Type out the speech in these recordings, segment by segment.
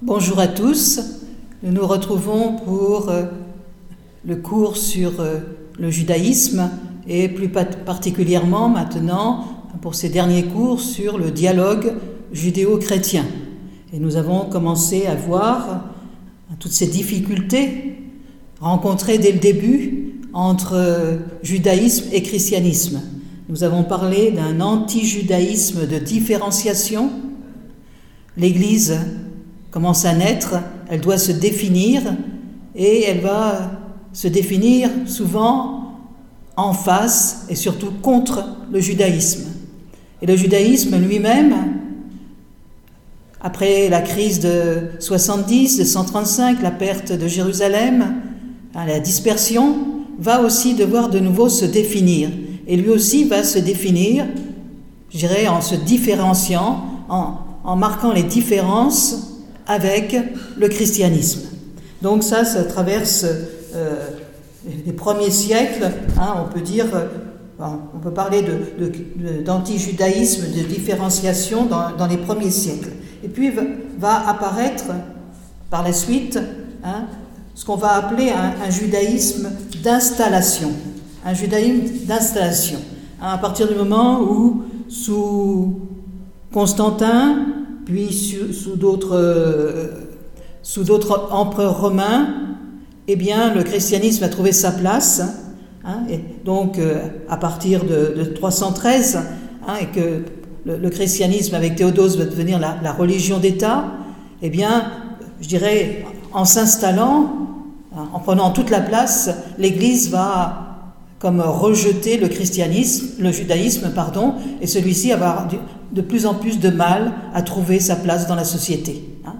Bonjour à tous. Nous nous retrouvons pour euh, le cours sur euh, le judaïsme et plus particulièrement maintenant pour ces derniers cours sur le dialogue judéo-chrétien. Et nous avons commencé à voir toutes ces difficultés rencontrées dès le début entre euh, judaïsme et christianisme. Nous avons parlé d'un anti-judaïsme de différenciation. L'Église commence à naître, elle doit se définir et elle va se définir souvent en face et surtout contre le judaïsme. Et le judaïsme lui-même, après la crise de 70, de 135, la perte de Jérusalem, la dispersion, va aussi devoir de nouveau se définir. Et lui aussi va se définir, je dirais, en se différenciant, en, marquant les différences avec le christianisme. Donc ça, ça traverse euh, les premiers siècles, hein, on peut dire, euh, on peut parler d'anti-judaïsme, de, de, différenciation dans, les premiers siècles. Et puis va apparaître par la suite hein, ce qu'on va appeler un, judaïsme d'installation. Un judaïsme d'installation. À partir du moment où, sous Constantin, puis sous, d'autres, sous d'autres empereurs romains, eh bien, le christianisme a trouvé sa place. Hein, et donc, euh, à partir de, 313, hein, et que le, christianisme avec Théodose va devenir la, religion d'État, eh bien, je dirais, en s'installant, en prenant toute la place, l'Église va comme rejeter le christianisme, le judaïsme, pardon, et celui-ci avoir de plus en plus de mal à trouver sa place dans la société. Hein.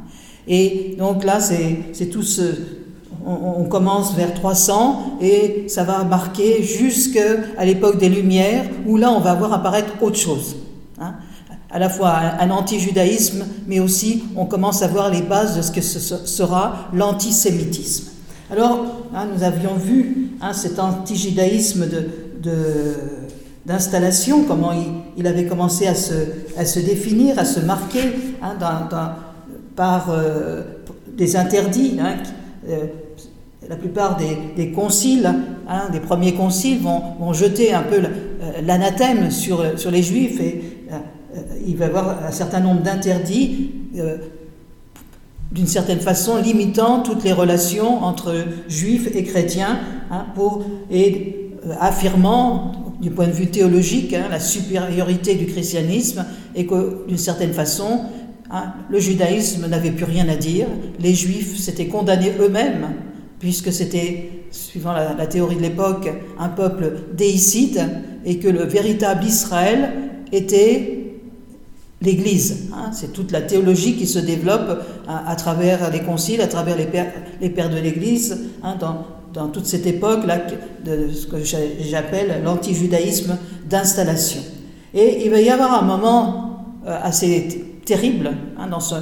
Et donc là, c'est tout ce... On, commence vers 300 et ça va marquer jusqu'à l'époque des Lumières, où là, on va voir apparaître autre chose. Hein. À la fois un anti-judaïsme, mais aussi on commence à voir les bases de ce que sera l'antisémitisme. Alors, hein, nous avions vu cet antijudaïsme d'installation, comment il, avait commencé à se, définir, à se marquer hein, par euh, des interdits. Euh, la plupart des, conciles, des premiers conciles, vont, jeter un peu euh, l'anathème sur, sur les juifs et il va y avoir un certain nombre d'interdits d'une certaine façon limitant toutes les relations entre juifs et chrétiens hein, pour, et affirmant du point de vue théologique hein, la supériorité du christianisme et que d'une certaine façon hein, le judaïsme n'avait plus rien à dire, les juifs s'étaient condamnés eux-mêmes puisque c'était, suivant la, théorie de l'époque, un peuple déicide et que le véritable Israël était l'Église. Hein, c'est toute la théologie qui se développe à, travers les conciles, à travers les pères, de l'Église, dans, toute cette époque-là de ce que j'appelle l'antijudaïsme d'installation. Et il va y avoir un moment euh, assez terrible hein, dans, ce,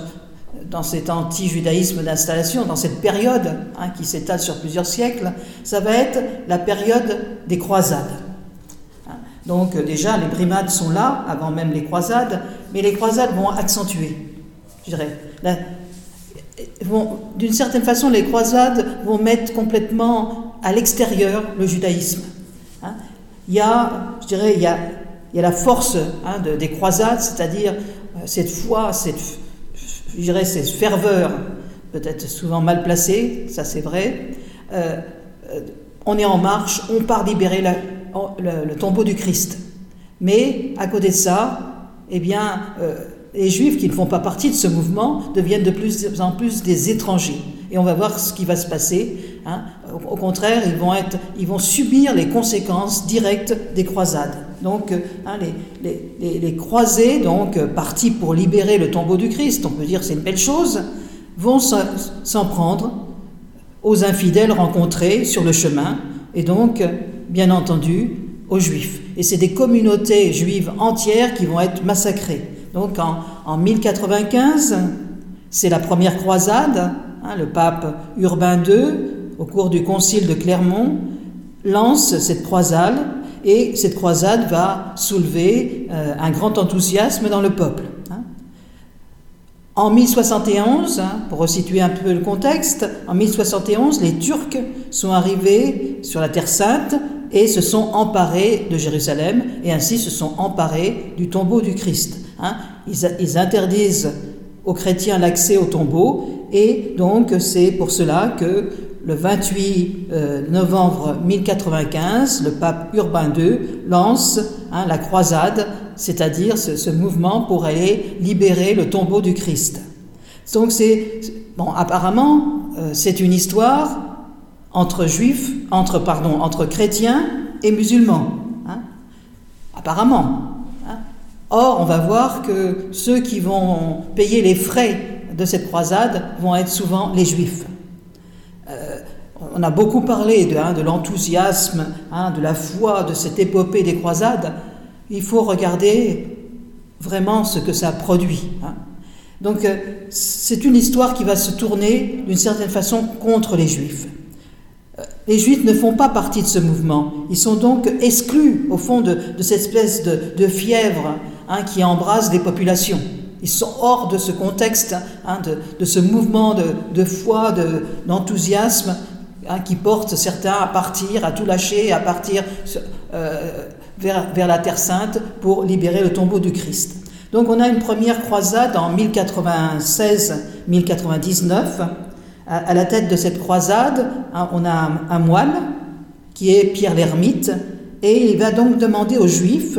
dans cet anti-judaïsme d'installation, dans cette période qui s'étale sur plusieurs siècles, ça va être la période des croisades. Donc euh, déjà, les brimades sont là, avant même les croisades, mais les croisades vont accentuer, je dirais. D'une certaine façon, les croisades vont mettre complètement à l'extérieur le judaïsme. Hein. il y a, je dirais, il y a, la force hein, des croisades, c'est-à-dire euh, cette foi, cette, je dirais, cette ferveur, peut-être souvent mal placée, ça c'est vrai. Euh, on est en marche, on part libérer le, tombeau du Christ. Mais à côté de ça, eh bien, euh, les Juifs qui ne font pas partie de ce mouvement deviennent de plus en plus des étrangers. Et on va voir ce qui va se passer. Hein. Au, contraire, ils vont, subir les conséquences directes des croisades. Donc, euh, hein, les, les, les, croisés, donc euh, partis pour libérer le tombeau du Christ, on peut dire c'est une belle chose, vont s'en prendre aux infidèles rencontrés sur le chemin. Et donc, bien entendu, aux Juifs. Et c'est des communautés juives entières qui vont être massacrées. Donc en, 1095, c'est la première croisade. Hein, le pape Urbain II, au cours du concile de Clermont, lance cette croisade et cette croisade va soulever euh, un grand enthousiasme dans le peuple. Hein. En 1071, hein, pour resituer un peu le contexte, en 1071, les Turcs sont arrivés sur la Terre Sainte et se sont emparés de Jérusalem et ainsi se sont emparés du tombeau du Christ. Hein. Ils, interdisent aux chrétiens l'accès au tombeau et donc c'est pour cela que le 28 euh, novembre 1095, le pape Urbain II lance hein, la croisade c'est-à-dire ce, mouvement pour aller libérer le tombeau du Christ. Donc c'est bon, apparemment, euh, c'est une histoire entre juifs, entre pardon, entre chrétiens et musulmans. Hein. apparemment. Hein. Or, on va voir que ceux qui vont payer les frais de cette croisade vont être souvent les juifs. Euh, on a beaucoup parlé de, hein, l'enthousiasme, de la foi, de cette épopée des croisades il faut regarder vraiment ce que ça produit. Donc euh, c'est une histoire qui va se tourner d'une certaine façon contre les Juifs. Les Juifs ne font pas partie de ce mouvement. Ils sont donc exclus, au fond, de, cette espèce de, fièvre hein, qui embrase les populations. Ils sont hors de ce contexte, hein, de, ce mouvement de, foi, d'enthousiasme qui porte certains à partir, à tout lâcher, à partir euh, vers, la Terre Sainte pour libérer le tombeau du Christ. Donc on a une première croisade en 1096-1099. À, la tête de cette croisade, hein, on a un, moine qui est Pierre l'Ermite, et il va donc demander aux Juifs,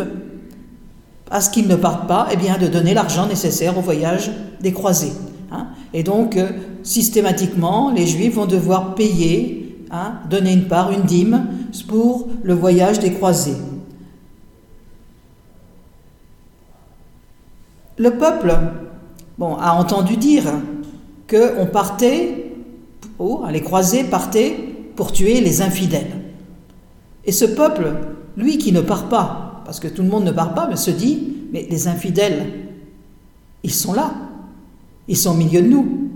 à ce qu'ils ne partent pas, eh bien, de donner l'argent nécessaire au voyage des croisés. Hein. Et donc, euh, systématiquement, les Juifs vont devoir payer, hein, donner une part, une dîme, pour le voyage des croisés. Le peuple bon, a entendu dire qu'on partait, oh, les croisés partaient pour tuer les infidèles. Et ce peuple, lui qui ne part pas, parce que tout le monde ne part pas, mais se dit, mais les infidèles, ils sont là, ils sont au milieu de nous,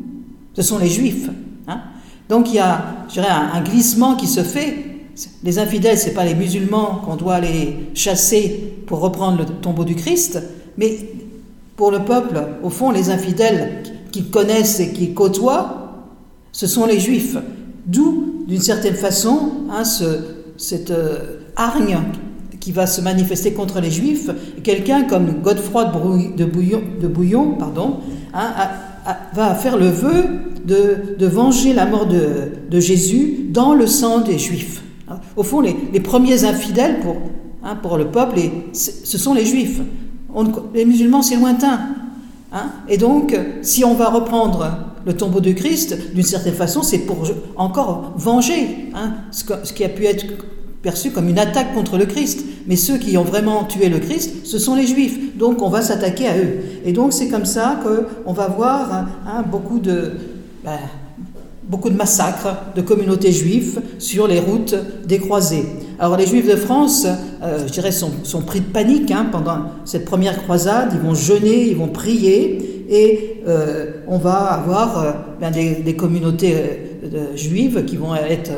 ce sont les juifs. Hein. Donc il y a je dirais, un, glissement qui se fait. Les infidèles, ce n'est pas les musulmans qu'on doit les chasser pour reprendre le tombeau du Christ, mais pour le peuple, au fond, les infidèles qui connaissent et qui côtoient, ce sont les juifs. D'où, d'une certaine façon, hein, cette euh, hargne qui va se manifester contre les juifs. Quelqu'un comme Godefroy de Bouillon, pardon, hein, va faire le vœu de, venger la mort de, Jésus dans le sang des juifs. Au fond, les, premiers infidèles pour, hein, pour le peuple, ce sont les juifs les musulmans, c'est lointain. Hein? et donc, si on va reprendre le tombeau de Christ, d'une certaine façon, c'est pour encore venger hein, ce, qui a pu être perçu comme une attaque contre le Christ. Mais ceux qui ont vraiment tué le Christ, ce sont les Juifs. Donc, on va s'attaquer à eux. Et donc, c'est comme ça qu'on va voir hein, beaucoup de... Ben, beaucoup de massacres de communautés juives sur les routes des croisés. Alors les juifs de France, euh, je dirais, sont, pris de panique hein, pendant cette première croisade, ils vont jeûner, ils vont prier, et euh, on va avoir euh, ben, des, communautés juives qui vont être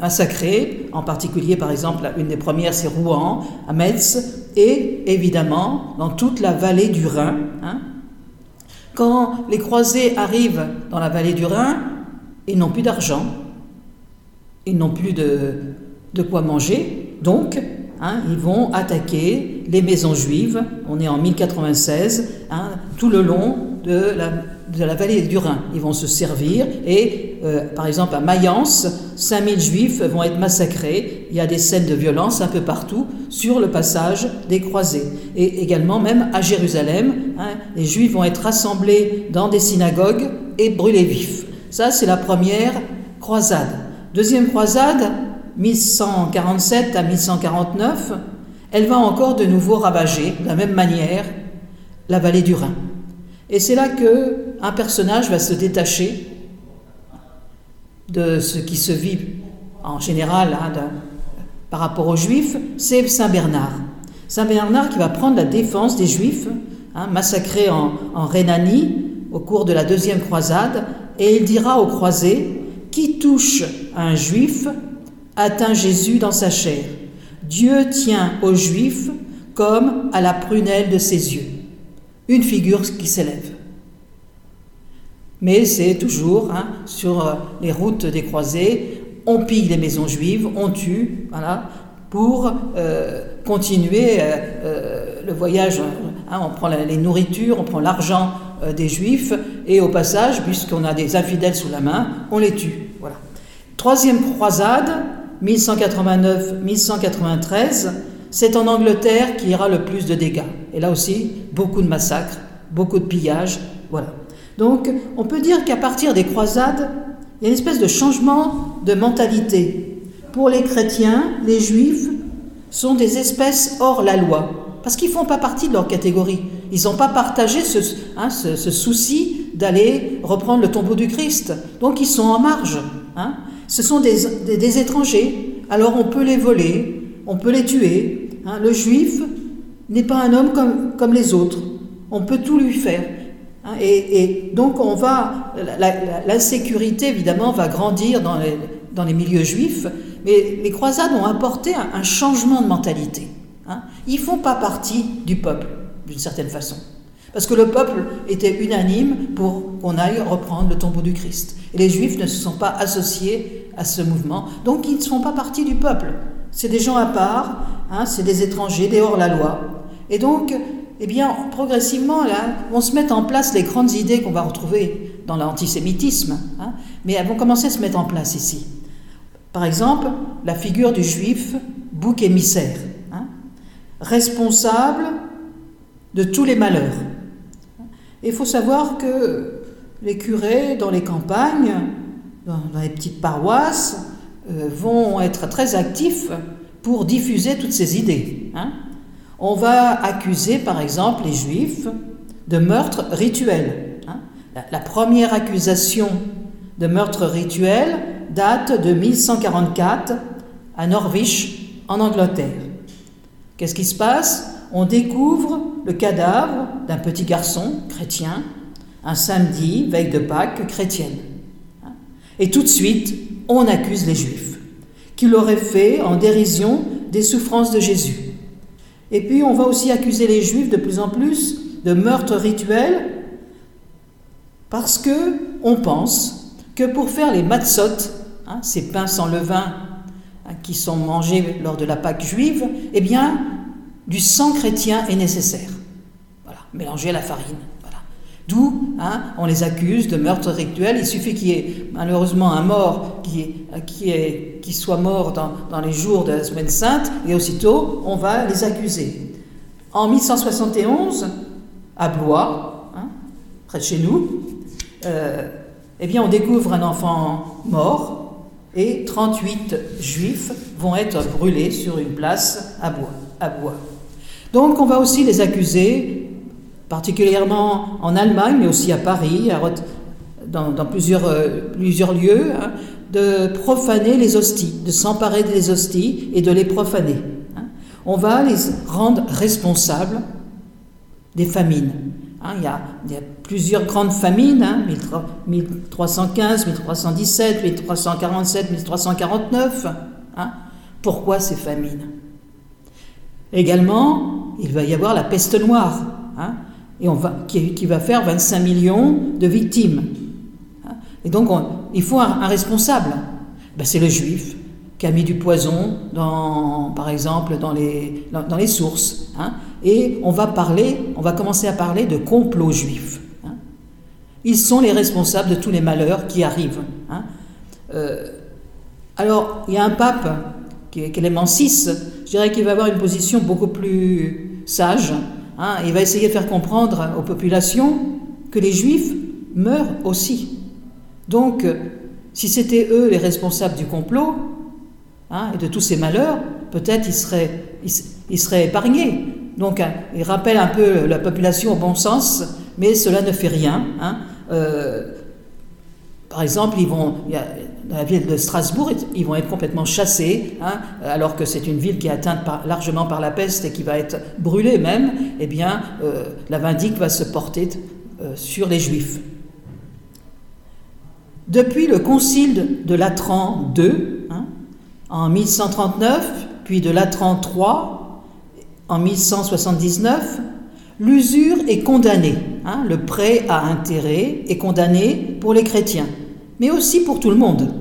massacrées, en particulier par exemple, une des premières c'est Rouen, à Metz, et évidemment dans toute la vallée du Rhin. Hein. Quand les croisés arrivent dans la vallée du Rhin, ils n'ont plus d'argent, ils n'ont plus de, de, quoi manger, donc hein, ils vont attaquer les maisons juives, on est en 1096, hein, tout le long de la, de la, vallée du Rhin. Ils vont se servir et, euh, par exemple, à Mayence, 5000 juifs vont être massacrés. Il y a des scènes de violence un peu partout sur le passage des croisés. Et également, même à Jérusalem, hein, les juifs vont être rassemblés dans des synagogues et brûlés vifs. Ça, c'est la première croisade. Deuxième croisade, 1147 à 1149, elle va encore de nouveau ravager, de la même manière, la vallée du Rhin. Et c'est là que un personnage va se détacher de ce qui se vit en général hein, par rapport aux Juifs, c'est Saint Bernard. Saint Bernard qui va prendre la défense des Juifs, hein, massacrés en, en Rhénanie au cours de la deuxième croisade, et il dira aux croisés, Qui touche un juif atteint Jésus dans sa chair. Dieu tient aux juifs comme à la prunelle de ses yeux. Une figure qui s'élève. Mais c'est toujours hein, sur euh, les routes des croisés, on pille les maisons juives, on tue, voilà, pour euh, continuer euh, le voyage. Hein, on prend les nourritures, on prend l'argent des juifs, et au passage, puisqu'on a des infidèles sous la main, on les tue. Voilà. Troisième croisade, 1189-1193, c'est en Angleterre qu'il y aura le plus de dégâts. Et là aussi, beaucoup de massacres, beaucoup de pillages, voilà. Donc, on peut dire qu'à partir des croisades, il y a une espèce de changement de mentalité. Pour les chrétiens, les juifs sont des espèces hors la loi, parce qu'ils ne font pas partie de leur catégorie. Ils n'ont pas partagé ce, hein, souci d'aller reprendre le tombeau du Christ. Donc ils sont en marge. Hein. Ce sont des, étrangers. Alors on peut les voler, on peut les tuer. Hein. Le juif n'est pas un homme comme, les autres. On peut tout lui faire. Hein, et, donc on va, l'insécurité évidemment va grandir dans les, dans les, milieux juifs, mais les croisades ont apporté un, changement de mentalité. Hein. Ils ne font pas partie du peuple, d'une certaine façon. Parce que le peuple était unanime pour qu'on aille reprendre le tombeau du Christ. Et les juifs ne se sont pas associés à ce mouvement, donc ils ne font pas partie du peuple. C'est des gens à part, hein, c'est des étrangers, des hors-la-loi. Et donc, eh bien, progressivement, là, vont se mettre en place les grandes idées qu'on va retrouver dans l'antisémitisme, hein, mais elles vont commencer à se mettre en place ici. Par exemple, la figure du juif, bouc émissaire, hein, responsable de tous les malheurs. Il faut savoir que les curés dans les campagnes, dans, les petites paroisses, euh, vont être très actifs pour diffuser toutes ces idées. Hein on va accuser par exemple les juifs de meurtre rituel. Hein. La, première accusation de meurtre rituel date de 1144 à Norwich, en Angleterre. Qu'est-ce qui se passe? On découvre le cadavre d'un petit garçon chrétien un samedi, veille de Pâques chrétienne. Et tout de suite, on accuse les juifs, qui l'auraient fait en dérision des souffrances de Jésus. Et puis on va aussi accuser les juifs de plus en plus de meurtres rituels parce que on pense que pour faire les matzot, hein, ces pains sans levain hein, qui sont mangés lors de la Pâque juive, eh bien, du sang chrétien est nécessaire. Voilà, mélanger à la farine. D'où hein, on les accuse de meurtre rituel. Il suffit qu'il y ait malheureusement un mort qui, qui, qui soit mort dans, dans, les jours de la semaine sainte, et aussitôt on va les accuser. En 1171, à Blois, hein, près de chez nous, euh, eh bien on découvre un enfant mort et 38 juifs vont être brûlés sur une place à Bois. À Bois. Donc on va aussi les accuser particulièrement en Allemagne, mais aussi à Paris, dans, plusieurs, euh, lieux, hein, de profaner les hosties, de s'emparer des hosties et de les profaner. Hein. On va les rendre responsables des famines. Hein. il, y a, plusieurs grandes famines, 1315, 1317, 1347, 1349. Pourquoi ces famines? Également, il va y avoir la peste noire va, qui, va faire 25 millions de victimes. Et donc, il faut un, responsable. Ben, c'est le juif qui a mis du poison, dans, par exemple, dans les, sources. Hein. Et on va parler, on va commencer à parler de complot juif. Hein. Ils sont les responsables de tous les malheurs qui arrivent. Hein. Euh, alors, il y a un pape, qui est Clément VI, je dirais qu'il va avoir une position beaucoup plus sage, Hein, il va essayer de faire comprendre aux populations que les juifs meurent aussi. Donc, si c'était eux les responsables du complot hein, et de tous ces malheurs, peut-être ils seraient, ils, seraient épargnés. Donc, hein, il rappelle un peu la population au bon sens, mais cela ne fait rien. Euh, par exemple, ils vont, dans la ville de Strasbourg, ils vont être complètement chassés, hein, alors que c'est une ville qui est atteinte largement par la peste et qui va être brûlée même, eh bien, euh, la vindicte va se porter euh, sur les Juifs. Depuis le concile de Latran II, hein, en 1139, puis de Latran III, en 1179, l'usure est condamnée hein, le prêt à intérêt est condamné pour les chrétiens, mais aussi pour tout le monde.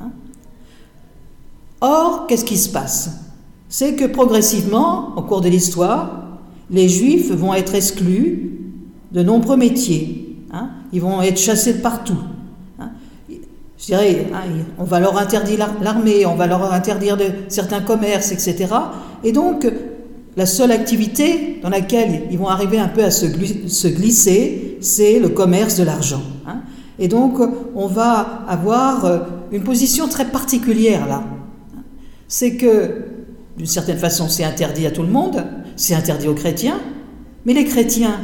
Hein? Or, qu'est-ce qui se passe? C'est que progressivement, au cours de l'histoire, les juifs vont être exclus de nombreux métiers. Hein? Ils vont être chassés de partout. Je dirais, on va leur interdire l'armée, on va leur interdire certains commerces, etc. Et donc, la seule activité dans laquelle ils vont arriver un peu à se, glisser, c'est le commerce de l'argent. Hein? Et donc, on va avoir euh, une position très particulière là. C'est que, d'une certaine façon, c'est interdit à tout le monde, c'est interdit aux chrétiens, mais les chrétiens,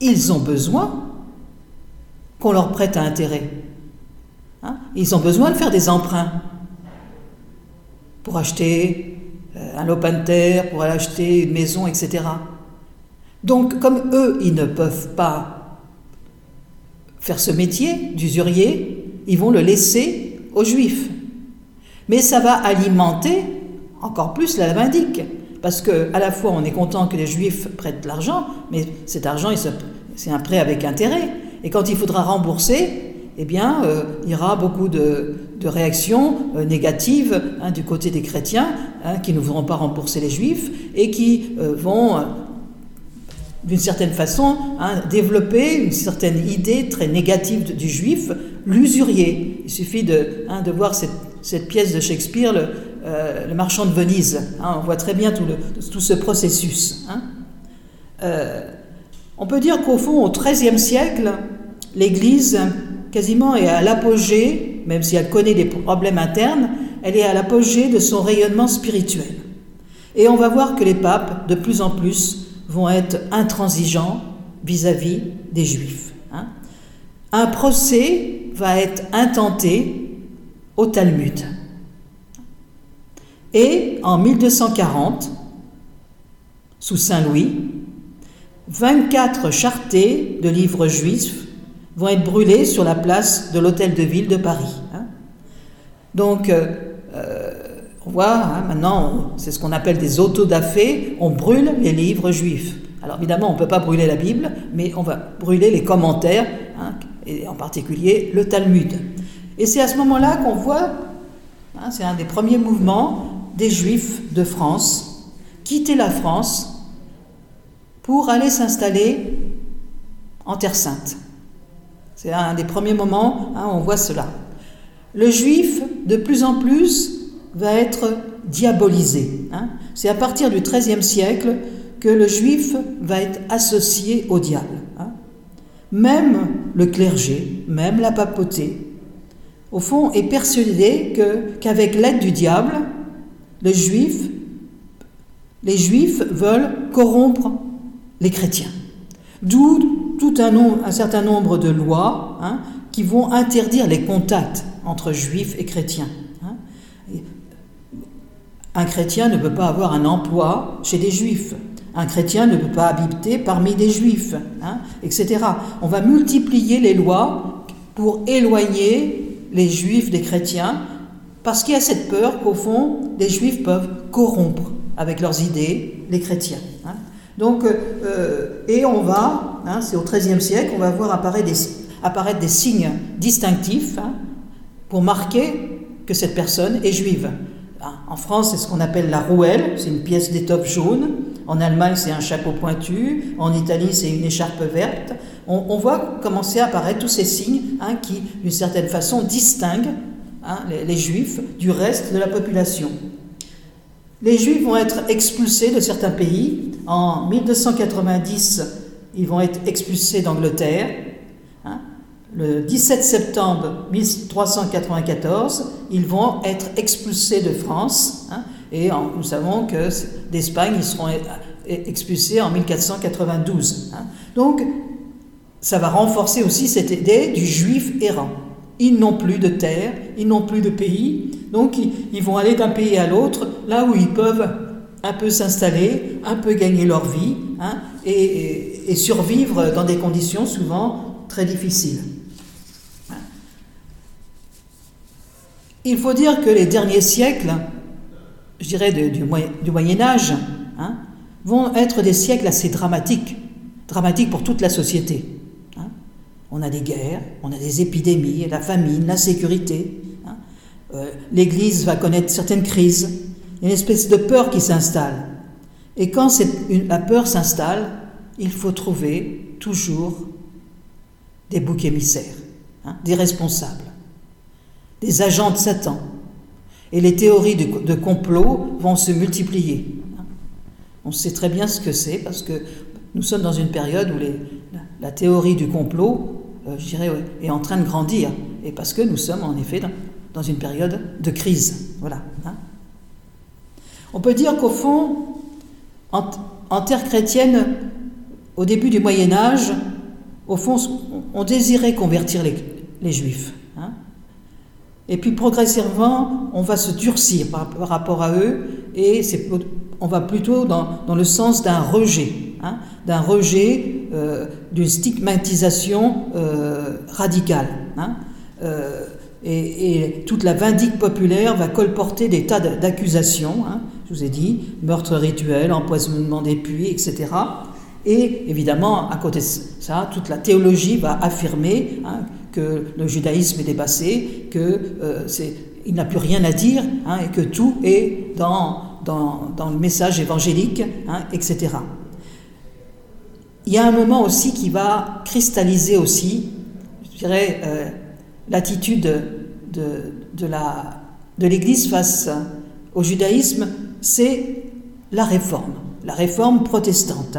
ils ont besoin qu'on leur prête un intérêt. Hein? ils ont besoin de faire des emprunts pour acheter euh, un lopin terre, pour aller acheter une maison, etc. Donc, comme eux, ils ne peuvent pas faire ce métier d'usurier, ils vont le laisser aux juifs. Mais ça va alimenter encore plus la vindique. Parce que à la fois on est content que les juifs prêtent l'argent, mais cet argent c'est un prêt avec intérêt. Et quand il faudra rembourser, eh bien, euh, il y aura beaucoup de, réactions euh, négatives hein, du côté des chrétiens hein, qui ne voudront pas rembourser les juifs et qui euh, vont, d'une certaine façon, hein, développer une certaine idée très négative du juif, l'usurier. Il suffit de, de voir cette, pièce de Shakespeare, le, marchand de Venise. on voit très bien tout, tout ce processus. on peut dire qu'au fond, au XIIIe siècle, l'Église quasiment est à l'apogée, même si elle connaît des problèmes internes, elle est à l'apogée de son rayonnement spirituel. Et on va voir que les papes, de plus en plus, vont être intransigeants vis-à-vis des juifs. Hein. Un procès va être intenté au Talmud. Et en 1240, sous Saint Louis, 24 chartés de livres juifs vont être brûlés sur la place de l'hôtel de ville de Paris. Hein. Donc, euh, euh, on voit hein, maintenant, c'est ce qu'on appelle des autodafés, on brûle les livres juifs. Alors évidemment, on ne peut pas brûler la Bible, mais on va brûler les commentaires, hein, et en particulier le Talmud. Et c'est à ce moment-là qu'on voit, c'est un des premiers mouvements des Juifs de France, quitter la France pour aller s'installer en Terre Sainte. C'est un des premiers moments où hein, on voit cela. Le juif, de plus en plus, va être diabolisé. Hein. C'est à partir du XIIIe siècle que le juif va être associé au diable. Hein. Même le clergé, même la papauté, au fond, est persuadé qu'avec l'aide du diable, les juifs veulent corrompre les chrétiens. D'où tout un, un, certain nombre de lois hein, qui vont interdire les contacts entre juifs et chrétiens. Hein. Un chrétien ne peut pas avoir un emploi chez des juifs. Un chrétien ne peut pas habiter parmi des juifs, hein, etc. On va multiplier les lois pour éloigner les juifs des chrétiens, parce qu'il y a cette peur qu'au fond, les juifs peuvent corrompre avec leurs idées les chrétiens. Donc, euh, et on va, hein, c'est au XIIIe siècle, on va voir apparaître des, signes distinctifs hein, pour marquer que cette personne est juive. Hein, en France, c'est ce qu'on appelle la rouelle, c'est une pièce d'étoffe jaune. En Allemagne, c'est un chapeau pointu. En Italie, c'est une écharpe verte. On, voit commencer à apparaître tous ces signes qui, d'une certaine façon, distinguent les juifs du reste de la population. Les Juifs vont être expulsés de certains pays. En 1290, ils vont être expulsés d'Angleterre. Le 17 septembre 1394, ils vont être expulsés de France. Hein. Et nous savons que d'Espagne, ils seront expulsés en 1492. Hein. Donc, ça va renforcer aussi cette idée du juif errant. Ils n'ont plus de terre, ils n'ont plus de pays, donc ils, vont aller d'un pays à l'autre, là où ils peuvent un peu s'installer, un peu gagner leur vie, hein, et, survivre dans des conditions souvent très difficiles. Il faut dire que les derniers siècles, je dirais du, Moyen Âge, hein, vont être des siècles assez dramatiques dramatique pour toute la société. Hein. On a des guerres, on a des épidémies, la famine, l'insécurité. Hein. Euh, L'Église va connaître certaines crises, une espèce de peur qui s'installe. Et quand la peur s'installe, il faut trouver toujours des boucs émissaires, des responsables, des agents de Satan. Et les théories de, complot vont se multiplier. On sait très bien ce que c'est parce que nous sommes dans une période où la, théorie du complot, euh, je dirais, est en train de grandir. Et parce que nous sommes en effet dans, une période de crise. Hein. On peut dire qu'au fond, en, terre chrétienne, au début du Moyen Âge, au fond, on désirait convertir les, Juifs. Hein. Et puis progressivement, on va se durcir par, rapport à eux et on va plutôt dans, le sens d'un rejet, hein, d'un rejet, euh, d'une stigmatisation euh, radicale. Hein. Euh, et, toute la vindicte populaire va colporter des tas d'accusations, je vous ai dit, meurtre rituel, empoisonnement des puits, etc. Et évidemment, à côté de ça, toute la théologie va affirmer hein, que le judaïsme est dépassé, que euh, n'a plus rien à dire, hein, et que tout est dans, dans, le message évangélique, hein, etc. Il y a un moment aussi qui va cristalliser aussi, je dirais, euh, l'attitude de, de, de l'Église face au judaïsme, c'est la réforme, la réforme protestante.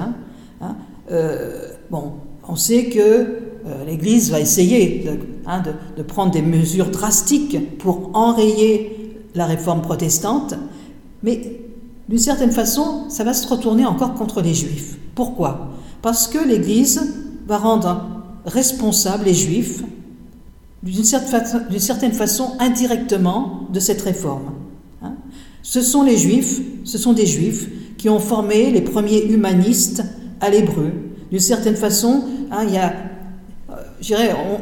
Hein, euh, bon, on sait que euh, l'Église va essayer hein, de, prendre des mesures drastiques pour enrayer la réforme protestante, mais d'une certaine façon, ça va se retourner encore contre les Juifs. Pourquoi? Parce que l'Église va rendre responsables les Juifs d'une certaine, façon indirectement de cette réforme. Hein. Ce sont les Juifs, ce sont des Juifs qui ont formé les premiers humanistes à l'hébreu. D'une certaine façon, hein, il y a, euh,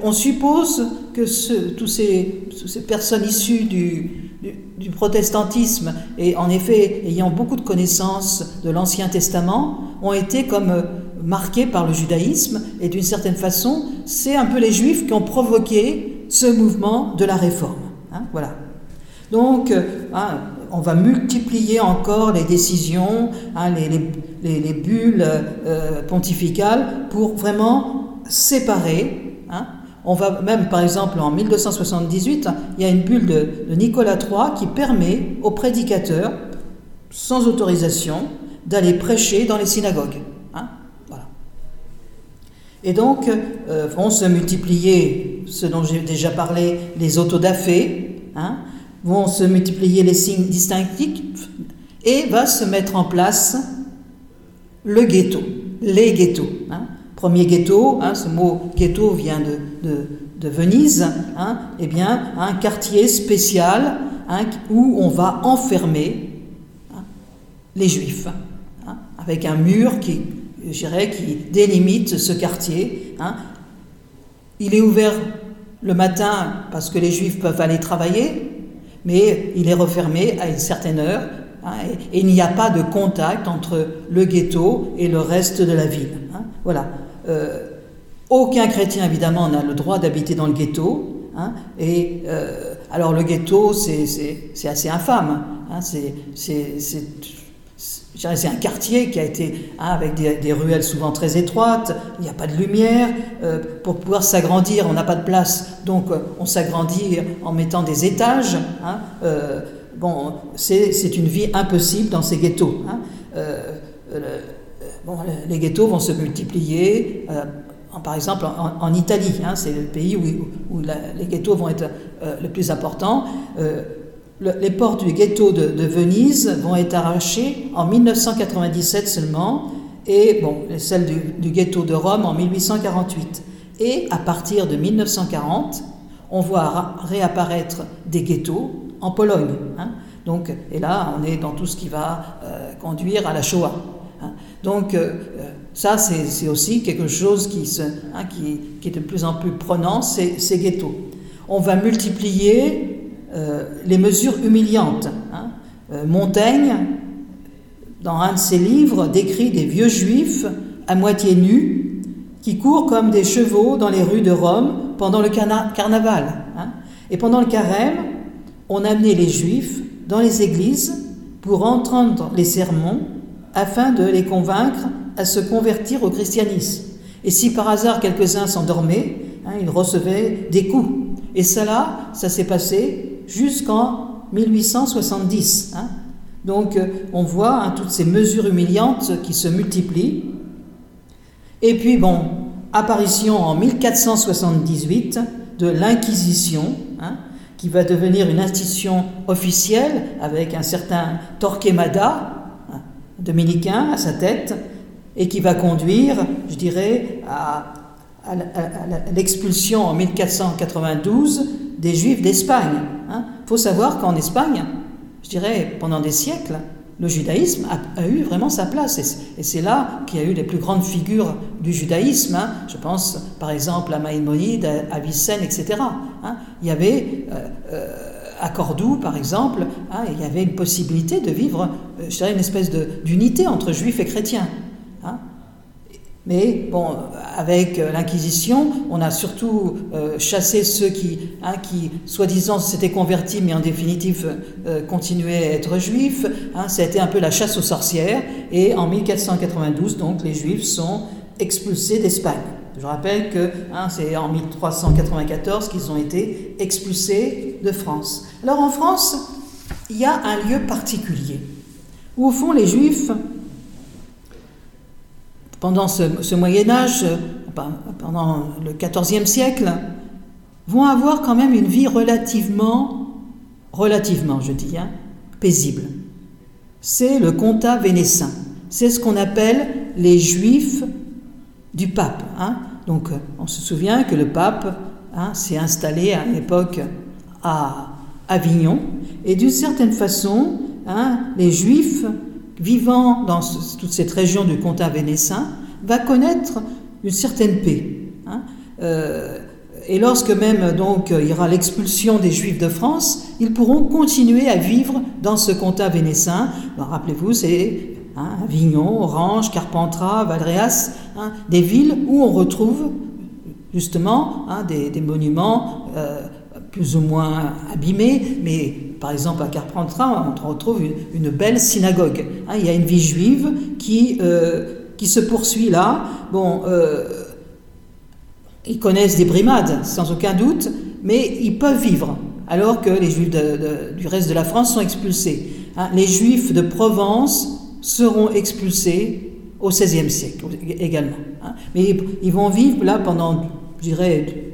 on, on, suppose que ce, tous ces, personnes issues du, du, protestantisme et en effet ayant beaucoup de connaissances de l'Ancien Testament ont été comme euh, marquées par le judaïsme et d'une certaine façon, c'est un peu les juifs qui ont provoqué ce mouvement de la réforme. Hein, voilà. Donc, euh, hein, on va multiplier encore les décisions, hein, les, bulles euh, pontificales pour vraiment séparer. Hein. On va même, par exemple, en 1278, il y a une bulle de, Nicolas III qui permet aux prédicateurs, sans autorisation, d'aller prêcher dans les synagogues. Hein. Et donc, euh, vont se multiplier, ce dont j'ai déjà parlé, les autodafés, hein, vont se multiplier les signes distinctifs et va se mettre en place le ghetto, les ghettos. Hein. Premier ghetto, hein, ce mot ghetto vient de, Venise, hein, eh bien, un quartier spécial hein, où on va enfermer les juifs, avec un mur qui, qui délimite ce quartier. Il est ouvert le matin parce que les juifs peuvent aller travailler, mais il est refermé à une certaine heure et, il n'y a pas de contact entre le ghetto et le reste de la ville. Voilà. Euh, aucun chrétien, évidemment, n'a le droit d'habiter dans le ghetto. Hein, et euh, alors le ghetto, c'est assez infâme. c'est c'est un quartier qui a été hein, avec des, ruelles souvent très étroites, il n'y a pas de lumière. Euh, pour pouvoir s'agrandir, on n'a pas de place, donc on s'agrandit en mettant des étages. Hein, bon, c'est une vie impossible dans ces ghettos. Hein. Bon, les ghettos vont se multiplier. par exemple, en, Italie, c'est le pays où, les ghettos vont être le plus importants les portes du ghetto de, Venise vont être arrachées en 1997 seulement, et bon, celles du, ghetto de Rome en 1848. Et à partir de 1940, on voit réapparaître des ghettos en Pologne. Hein. Donc, et là, on est dans tout ce qui va euh, conduire à la Shoah. Hein. Donc, euh, ça, c'est aussi quelque chose hein, qui, est de plus en plus prenant, ces, ces ghettos. On va multiplier euh, les mesures humiliantes. Hein. Euh, Montaigne, dans un de ses livres, décrit des vieux juifs à moitié nus, qui courent comme des chevaux dans les rues de Rome pendant le carnaval. Hein. Et pendant le carême, on amenait les juifs dans les églises pour entendre les sermons afin de les convaincre à se convertir au christianisme. Et si par hasard quelques-uns s'endormaient, hein, ils recevaient des coups. Et cela, ça s'est passé jusqu'en 1870. Hein. Donc euh, on voit hein, toutes ces mesures humiliantes qui se multiplient. Et puis bon, apparition en 1478 de l'Inquisition, qui va devenir une institution officielle avec un certain Torquemada, dominicain, à sa tête, et qui va conduire, je dirais, à, l'expulsion en 1492 des Juifs d'Espagne. Il hein. faut savoir qu'en Espagne, je dirais, pendant des siècles, le judaïsme a, eu vraiment sa place. Et c'est là qu'il y a eu les plus grandes figures du judaïsme. Hein. Je pense par exemple à Maïmonide, à Avicenne, etc. Hein. Il y avait euh, euh, à Cordoue, par exemple, il y avait une possibilité de vivre, je dirais, une espèce d'unité entre juifs et chrétiens. Mais bon, avec euh, l'Inquisition, on a surtout euh, chassé ceux qui, hein, qui soi-disant s'étaient convertis, mais en définitive euh, continuaient à être juifs. Hein, ça a été un peu la chasse aux sorcières. Et en 1492, donc, les juifs sont expulsés d'Espagne. Je rappelle que hein, c'est en 1394 qu'ils ont été expulsés de France. Alors en France, il y a un lieu particulier où au fond les juifs? Pendant ce, Moyen Âge, euh, pendant le XIVe siècle, vont avoir quand même une vie relativement, relativement, je dis, hein, paisible. C'est le comtat vénécin. C'est ce qu'on appelle les juifs du pape. Hein. Donc, on se souvient que le pape hein, s'est installé à l'époque à Avignon, et d'une certaine façon, les juifs vivant dans toute cette région du comtat vénécin, va connaître une certaine paix. Hein. Euh, et lorsque même donc il y aura l'expulsion des Juifs de France, ils pourront continuer à vivre dans ce comtat vénécin. Rappelez-vous, c'est hein, Avignon, Orange, Carpentras, Valréas, hein, des villes où on retrouve justement des, monuments euh, plus ou moins abîmés, mais par exemple, à Carpentras, on retrouve une, belle synagogue. Hein. il y a une vie juive qui, euh, qui se poursuit là. Bon, euh, ils connaissent des brimades, sans aucun doute, mais ils peuvent vivre, alors que les juifs du reste de la France sont expulsés. Hein. les juifs de Provence seront expulsés au XVIe siècle également. Hein. mais ils vont vivre là pendant, je dirais,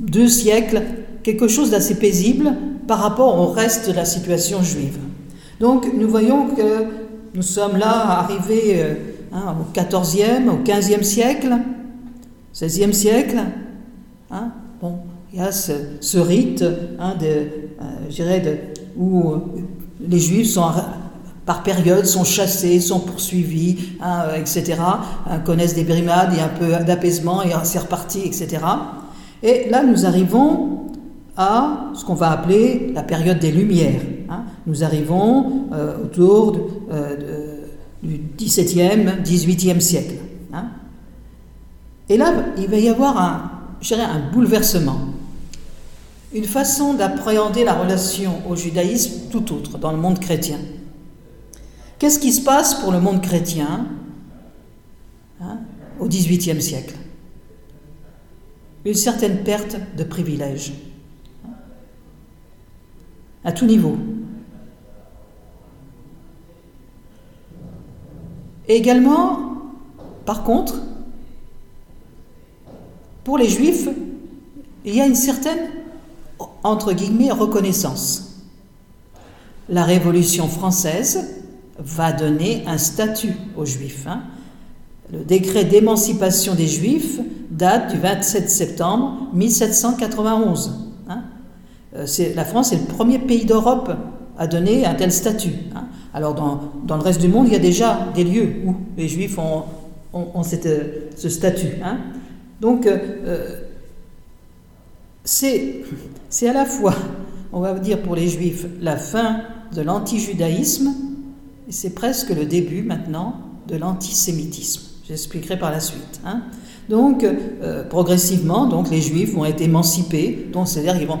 deux siècles, quelque chose d'assez paisible, par rapport au reste de la situation juive. Donc nous voyons que nous sommes là arrivés euh, hein, au XIVe, au XVe siècle, XVIe siècle. Hein, bon, il y a ce, rite hein, de, euh, de, où les juifs sont par période sont chassés, sont poursuivis, etc., connaissent des brimades, a un peu d'apaisement et c'est reparti, etc. Et là, nous arrivons à ce qu'on va appeler la période des Lumières. Hein. Nous arrivons euh, autour euh, du XVIIe, XVIIIe siècle. Hein. Et là, il va y avoir un, bouleversement, une façon d'appréhender la relation au judaïsme tout autre dans le monde chrétien. Qu'est-ce qui se passe pour le monde chrétien hein, au XVIIIe siècle? Une certaine perte de privilèges à tout niveau. Également, par contre, pour les juifs, il y a une certaine, entre guillemets, reconnaissance. La Révolution française va donner un statut aux juifs. Hein. Le décret d'émancipation des juifs date du 27 septembre 1791. Euh, la France est le premier pays d'Europe à donner un tel statut. Hein. Alors dans, le reste du monde, il y a déjà des lieux où les juifs ont, ce statut. Hein. Donc euh, c'est à la fois, on va dire pour les juifs, la fin de l'antijudaïsme, et c'est presque le début maintenant de l'antisémitisme. J'expliquerai par la suite. Hein. Donc, euh, progressivement, donc, les juifs vont être émancipés, donc c'est-à-dire qu'ils vont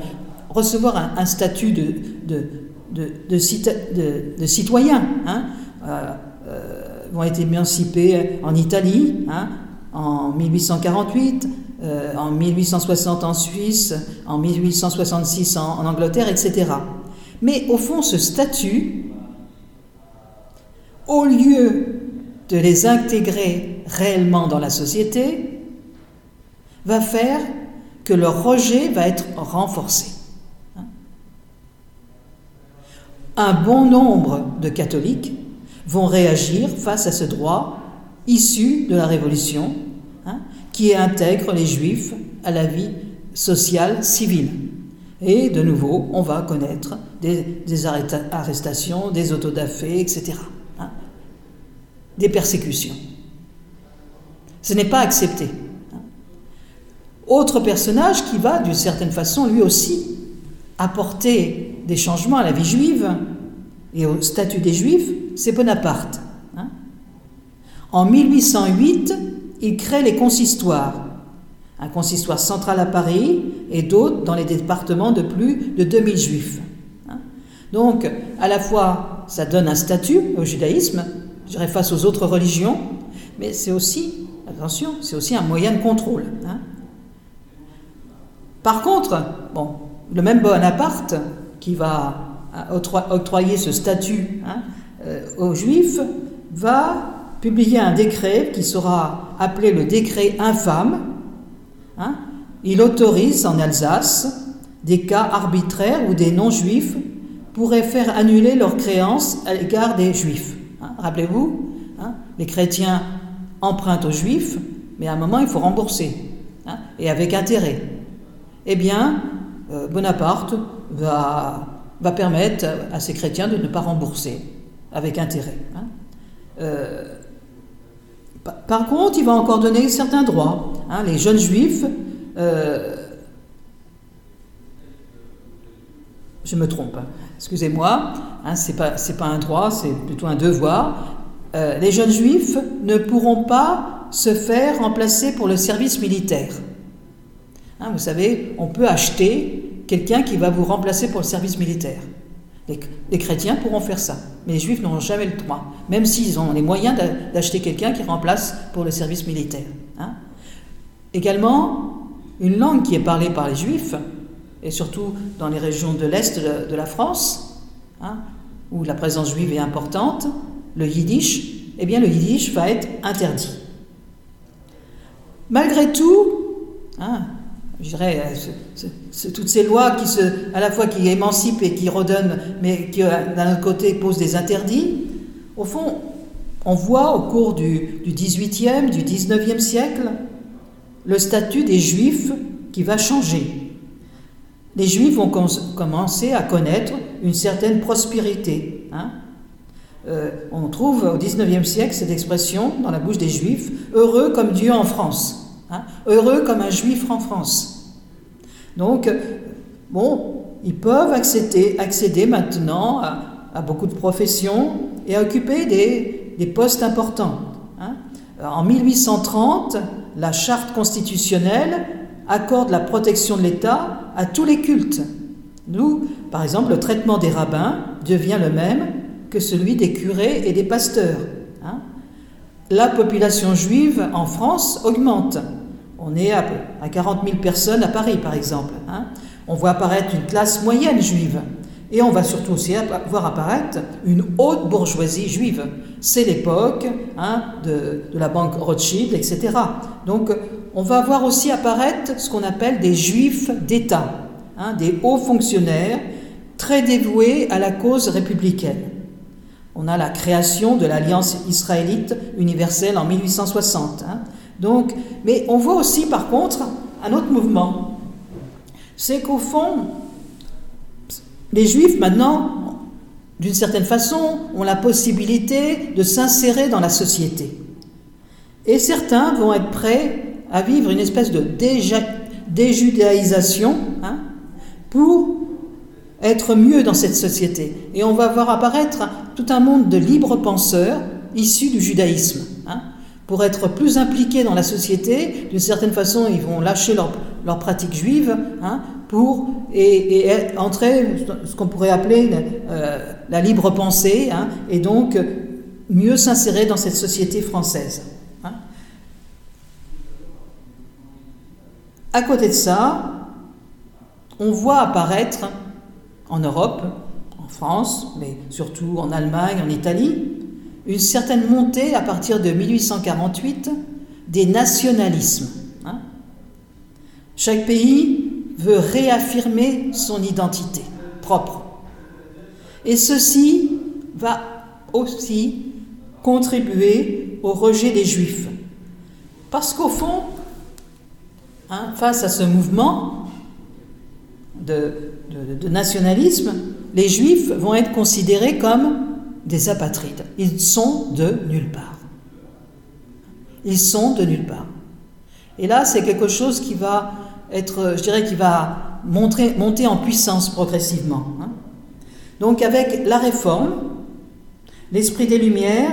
recevoir un, statut de, citoyen. Hein. Euh, euh, vont être émancipés en Italie hein, en 1848, en 1860 en Suisse, en 1866 en, en Angleterre, etc. Mais au fond, ce statut, au lieu de les intégrer réellement dans la société, va faire que leur rejet va être renforcé. Un bon nombre de catholiques vont réagir face à ce droit issu de la Révolution, hein, qui intègre les juifs à la vie sociale civile. Et de nouveau, on va connaître des, arrestations, des autodafés, etc des persécutions. Ce n'est pas accepté. Autre personnage qui va, d'une certaine façon, lui aussi, apporter des changements à la vie juive et au statut des juifs, c'est Bonaparte. Hein. En 1808, il crée les consistoires, un consistoire central à Paris et d'autres dans les départements de plus de 2000 juifs. Hein. Donc, à la fois, ça donne un statut au judaïsme, je dirais, face aux autres religions, mais c'est aussi, attention, c'est aussi un moyen de contrôle. Hein. Par contre, bon, le même Bonaparte, qui va octroyer ce statut hein, euh, aux Juifs, va publier un décret qui sera appelé le décret infâme. Hein. Il autorise en Alsace des cas arbitraires où des non-juifs pourraient faire annuler leurs créances à l'égard des juifs. Hein, rappelez-vous, les chrétiens empruntent aux juifs, mais à un moment il faut rembourser, et avec intérêt. Eh bien, euh, Bonaparte va, va, permettre à ces chrétiens de ne pas rembourser avec intérêt. Euh, par contre, il va encore donner certains droits. les jeunes juifs, euh, je me trompe, excusez-moi, hein, ce n'est pas, pas, un droit, c'est plutôt un devoir, euh, les jeunes juifs ne pourront pas se faire remplacer pour le service militaire. Hein, vous savez, on peut acheter quelqu'un qui va vous remplacer pour le service militaire. Les, chrétiens pourront faire ça, mais les juifs n'auront jamais le droit, même s'ils ont les moyens d'acheter quelqu'un qui remplace pour le service militaire. Hein. Également, une langue qui est parlée par les juifs, et surtout dans les régions de l'Est de, la France, hein, où la présence juive est importante, le yiddish, eh bien le yiddish va être interdit. Malgré tout, hein, je dirais, c'est toutes ces lois qui à la fois qui émancipent et qui redonnent, mais qui d'un autre côté posent des interdits, au fond, on voit au cours du, du 18e, du 19e siècle, le statut des juifs qui va changer les Juifs vont commencer à connaître une certaine prospérité. Hein. Euh, on trouve au XIXe siècle cette expression dans la bouche des Juifs heureux comme Dieu en France, hein. heureux comme un Juif en France. Donc, bon, ils peuvent accéder, maintenant à, beaucoup de professions et à occuper des, postes importants. Hein. En 1830, la charte constitutionnelle accorde la protection de l'État à tous les cultes. Nous, par exemple, le traitement des rabbins devient le même que celui des curés et des pasteurs. Hein. La population juive en France augmente. On est à, 40 000 personnes à Paris, par exemple. Hein. On voit apparaître une classe moyenne juive. Et on va surtout aussi voir apparaître une haute bourgeoisie juive. C'est l'époque hein, de, la banque Rothschild, etc. Donc on va voir aussi apparaître ce qu'on appelle des juifs d'État, hein, des hauts fonctionnaires très dévoués à la cause républicaine. On a la création de l'Alliance israélite universelle en 1860. Hein. Donc, mais on voit aussi par contre un autre mouvement. C'est qu'au fond, les juifs maintenant, d'une certaine façon, ont la possibilité de s'insérer dans la société. Et certains vont être prêts à vivre une espèce de déjudaïsation hein, pour être mieux dans cette société. Et on va voir apparaître tout un monde de libres penseurs issus du judaïsme, pour être plus impliqués dans la société. D'une certaine façon, ils vont lâcher leurs leur pratiques juives hein, pour et, et, entrer ce qu'on pourrait appeler euh, la libre pensée hein, et donc mieux s'insérer dans cette société française. Hein. À côté de ça, on voit apparaître en Europe, en France, mais surtout en Allemagne, en Italie, une certaine montée à partir de 1848 des nationalismes. Hein. Chaque pays veut réaffirmer son identité propre. Et ceci va aussi contribuer au rejet des juifs. Parce qu'au fond, hein, face à ce mouvement de, de, nationalisme, les juifs vont être considérés comme des apatrides. Ils sont de nulle part. Ils sont de nulle part. Et là, c'est quelque chose qui va être, je dirais, qui va montrer, monter en puissance progressivement. Hein. Donc, avec la réforme, l'esprit des Lumières,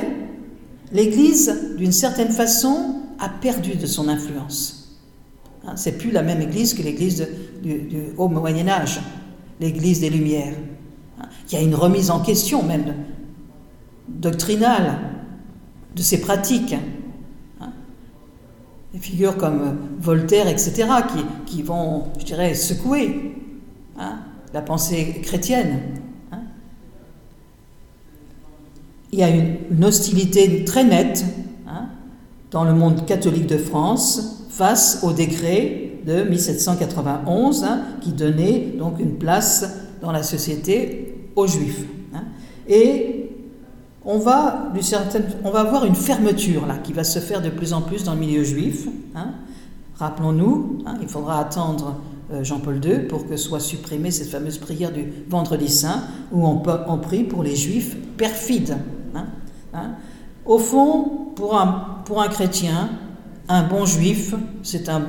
l'Église, d'une certaine façon, a perdu de son influence. Hein, c'est plus la même Église que l'Église du, du, Haut Moyen Âge, l'Église des Lumières. Hein, il y a une remise en question même doctrinale de ces pratiques. Hein. Des figures comme Voltaire, etc., qui, qui vont, je dirais, secouer hein, la pensée chrétienne. Hein. Il y a une, hostilité très nette dans le monde catholique de France face au décret de 1791 qui donnait donc une place dans la société aux juifs. Et on va, avoir une fermeture là qui va se faire de plus en plus dans le milieu juif. Hein. Rappelons-nous, hein, il faudra attendre euh, Jean-Paul II pour que soit supprimée cette fameuse prière du Vendredi Saint où on, prie pour les juifs perfides. Hein, Au fond, pour un, chrétien, un bon juif, c'est un,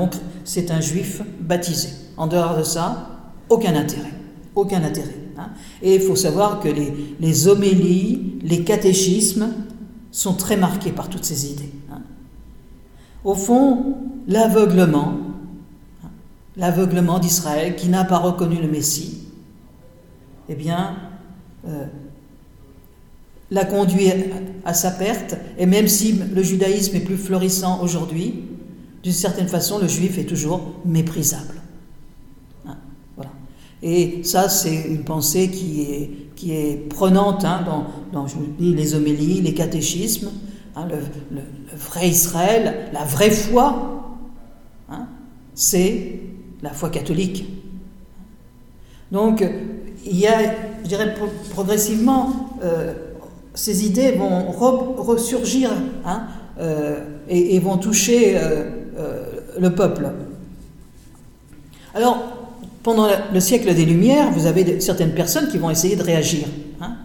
c'est un juif baptisé. En dehors de ça, aucun intérêt. Aucun intérêt. Hein. Et il faut savoir que les, homélies, les catéchismes sont très marqués par toutes ces idées. Hein. Au fond, l'aveuglement, hein, l'aveuglement d'Israël qui n'a pas reconnu le Messie, eh bien, euh, l'a conduit à sa perte, et même si le judaïsme est plus florissant aujourd'hui, d'une certaine façon, le juif est toujours méprisable. Et ça, c'est une pensée qui est, qui est prenante hein, dans, dans, les homélies, les catéchismes, hein, le, vrai Israël, la vraie foi, hein, c'est la foi catholique. Donc, il y a, je dirais, progressivement, euh, ces idées vont ressurgir euh, et, vont toucher euh le peuple. Alors, pendant le siècle des Lumières, vous avez certaines personnes qui vont essayer de réagir. Hein.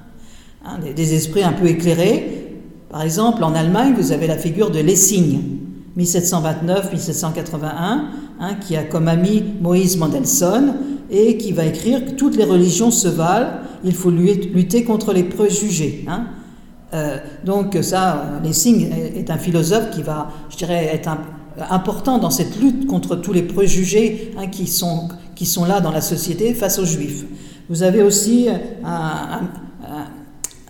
Hein, des, esprits un peu éclairés. Par exemple, en Allemagne, vous avez la figure de Lessing, 1729-1781, hein, qui a comme ami Moïse Mendelssohn et qui va écrire que toutes les religions se valent, il faut lutter contre les préjugés. Euh, donc ça, Lessing est un philosophe qui va, je dirais, être important dans cette lutte contre tous les préjugés qui sont qui sont là dans la société face aux juifs. Vous avez aussi un,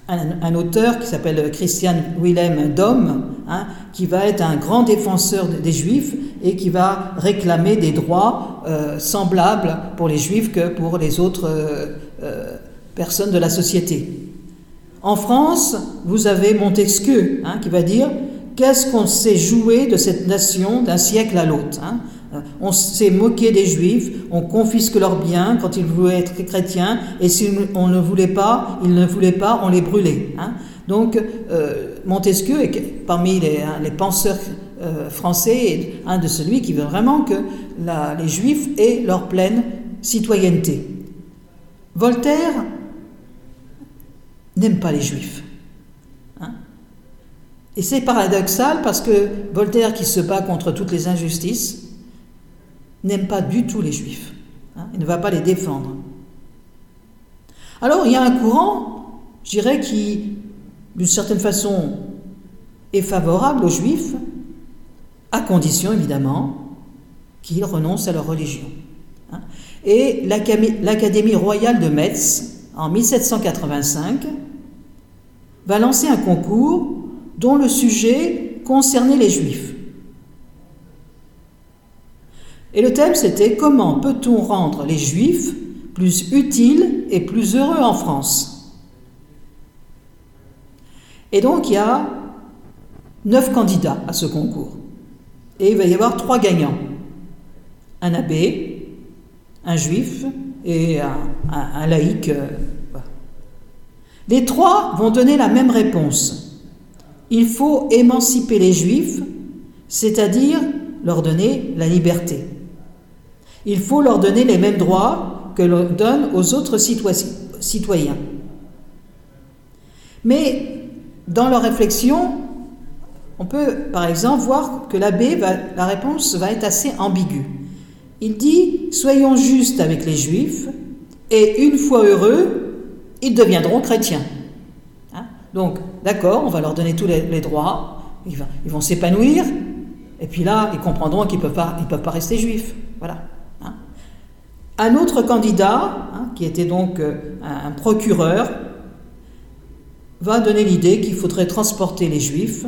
un, auteur qui s'appelle Christian Willem Dom, hein, qui va être un grand défenseur des juifs et qui va réclamer des droits euh, semblables pour les juifs que pour les autres euh, euh, personnes de la société. En France, vous avez Montesquieu hein, qui va dire Qu'est-ce qu'on sait jouer de cette nation d'un siècle à l'autre hein? On s'est moqué des juifs, on confisque leurs biens quand ils voulaient être chrétiens, et si on ne voulait pas, ils ne voulaient pas, on les brûlait. Hein. Donc euh, Montesquieu est parmi les, hein, penseurs euh, français un de celui qui veut vraiment que les juifs aient leur pleine citoyenneté. Voltaire n'aime pas les juifs. Hein. Et c'est paradoxal parce que Voltaire, qui se bat contre toutes les injustices, n'aime pas du tout les juifs. Hein, il ne va pas les défendre. Alors il y a un courant, je dirais, qui, d'une certaine façon, est favorable aux juifs, à condition évidemment qu'ils renoncent à leur religion. Hein. Et l'Académie royale de Metz, en 1785, va lancer un concours dont le sujet concernait les juifs. Et le thème c'était comment peut-on rendre les juifs plus utiles et plus heureux en France? Et donc il y a neuf candidats à ce concours. Et il va y avoir trois gagnants. Un abbé, un juif et un, laïc. Euh, les trois vont donner la même réponse. Il faut émanciper les juifs, c'est-à-dire leur donner la liberté. Il faut leur donner les mêmes droits que l'on donne aux autres citoyens. Mais dans leur réflexion, on peut par exemple voir que l'abbé, la réponse va être assez ambiguë. Il dit Soyons justes avec les juifs, et une fois heureux, ils deviendront chrétiens. Hein? Donc, d'accord, on va leur donner tous les, droits, ils, vont s'épanouir, et puis là, ils comprendront qu'ils ne peuvent, peuvent pas rester juifs. Voilà. Un autre candidat, hein, qui était donc euh, un procureur, va donner l'idée qu'il faudrait transporter les juifs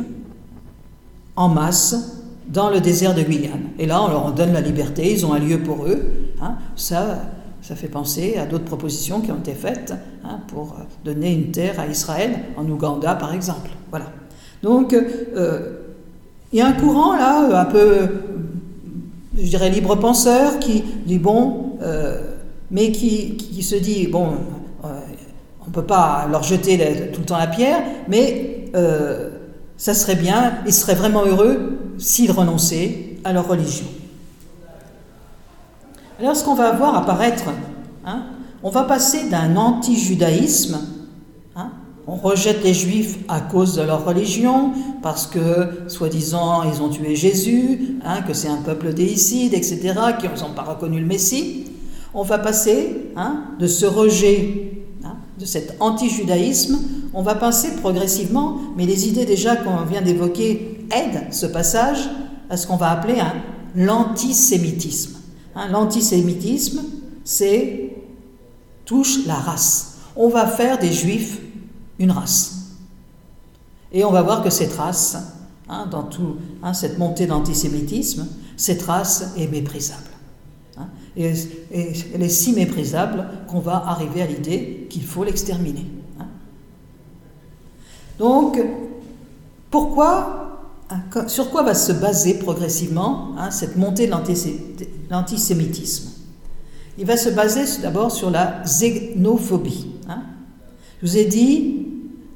en masse dans le désert de Guyane. Et là, on leur donne la liberté, ils ont un lieu pour eux. Hein. Ça, ça fait penser à d'autres propositions qui ont été faites hein, pour donner une terre à Israël, en Ouganda par exemple. Voilà. Donc, euh, il y a un courant là, un peu, je dirais, libre penseur, qui dit bon, euh, mais qui, qui, se dit bon, euh, on ne peut pas leur jeter tout le temps la pierre, mais ça serait bien, ils seraient vraiment heureux s'ils renonçaient à leur religion. Alors ce qu'on va voir apparaître, hein, on va passer d'un anti-judaïsme, on rejette les juifs à cause de leur religion, parce que, soi-disant, ils ont tué Jésus, hein, que c'est un peuple déicide, etc., qui n'ont pas reconnu le Messie. On va passer de ce rejet de cet anti-judaïsme, on va passer progressivement, mais les idées déjà qu'on vient d'évoquer aident ce passage à ce qu'on va appeler l'antisémitisme. Hein, l'antisémitisme, c'est touche la race. On va faire des juifs une race. Et on va voir que cette race, hein, dans tout, hein, cette montée d'antisémitisme, cette race est méprisable. Et, elle est si méprisable qu'on va arriver à l'idée qu'il faut l'exterminer. Hein. Donc, pourquoi, hein, sur quoi va se baser progressivement hein, cette montée de l'antisémitisme? Il va se baser d'abord sur la xénophobie. Je vous ai dit,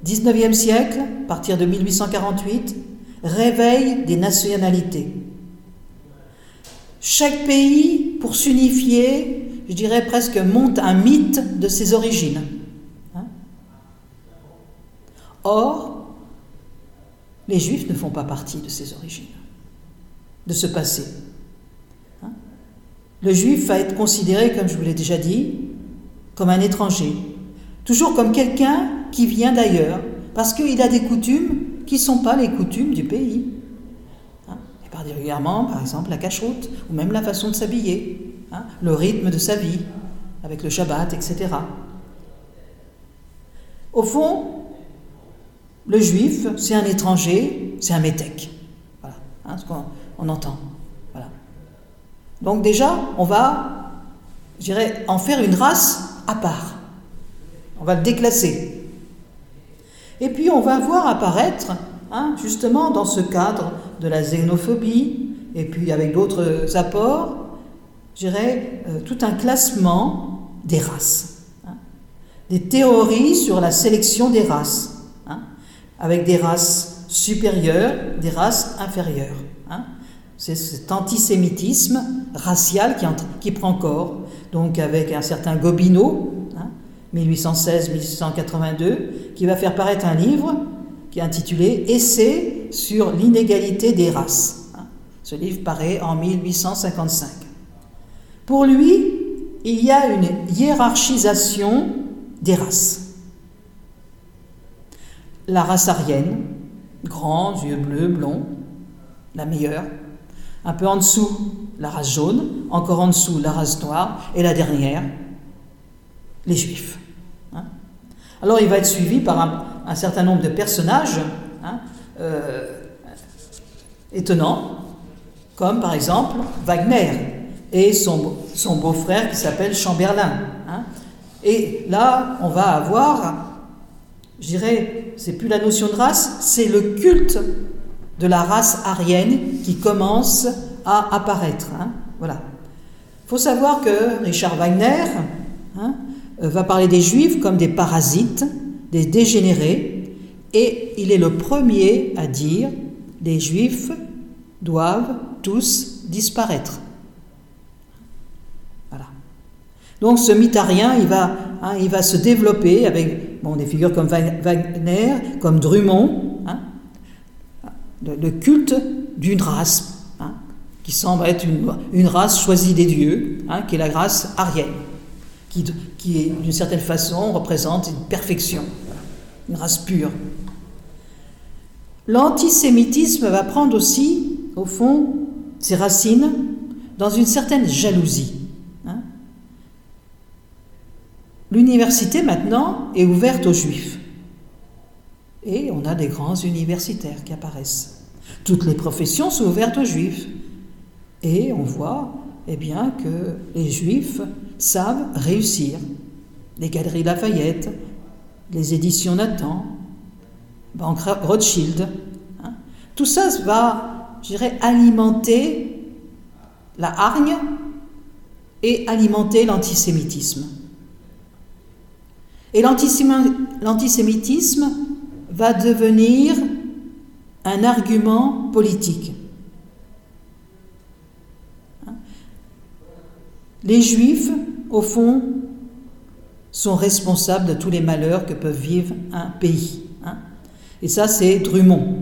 19e siècle, à partir de 1848, réveil des nationalités. Chaque pays pour s'unifier, je dirais presque, monte un mythe de ses origines. Hein? Or, les Juifs ne font pas partie de ces origines, de ce passé. Hein? Le Juif va être considéré, comme je vous l'ai déjà dit, comme un étranger, toujours comme quelqu'un qui vient d'ailleurs, parce qu'il a des coutumes qui ne sont pas les coutumes du pays régulièrement, par exemple, la cache-route, ou même la façon de s'habiller, hein, le rythme de sa vie, avec le Shabbat, etc. Au fond, le juif, c'est un étranger, c'est un métèque. Voilà, hein, ce qu'on entend. Voilà. Donc déjà, on va, je dirais, en faire une race à part. On va le déclasser. Et puis on va voir apparaître, hein, justement dans ce cadre de la xénophobie, et puis avec d'autres apports, je dirais, euh, tout un classement des races. Hein. des théories sur la sélection des races, hein, avec des races supérieures, des races inférieures. C'est cet antisémitisme racial qui, qui, prend corps, donc avec un certain Gobineau, 1816-1882, qui va faire paraître un livre qui est intitulé Essai sur l'inégalité des races. Ce livre paraît en 1855. Pour lui, il y a une hiérarchisation des races. La race aryenne, grand, yeux bleus, blond, la meilleure. Un peu en dessous, la race jaune, encore en dessous, la race noire, et la dernière, les juifs. Hein. Alors il va être suivi par un, certain nombre de personnages hein, euh, étonnants, comme par exemple Wagner et son, beau-frère qui s'appelle Chamberlain. Hein. Et là, on va avoir, je dirais, c'est plus la notion de race, c'est le culte de la race aryenne qui commence à apparaître. Voilà. Il faut savoir que Richard Wagner, va parler des juifs comme des parasites, des dégénérés, et il est le premier à dire les juifs doivent tous disparaître. Donc ce va, hein, il va se développer avec des figures comme Wagner, comme Drummond, hein, le, culte d'une race, hein, qui semble être une, une, race choisie des dieux, qui est la race arienne qui, d'une certaine façon, représente une perfection, une race pure. L'antisémitisme va prendre aussi, au fond, ses racines dans une certaine jalousie. Hein. L'université maintenant est ouverte aux juifs. Et on a des grands universitaires qui apparaissent. Toutes les professions sont ouvertes aux juifs. Et on voit eh bien, que les juifs savent réussir. Les Galeries Lafayette, les éditions Nathan, Banque Rothschild. Hein. Tout ça va, je dirais, alimenter la hargne et alimenter l'antisémitisme. Et l'antisémitisme va devenir un argument politique. Les Juifs, au fond, sont responsables de tous les malheurs que peut vivre un pays. Hein. Et ça, c'est Drummond,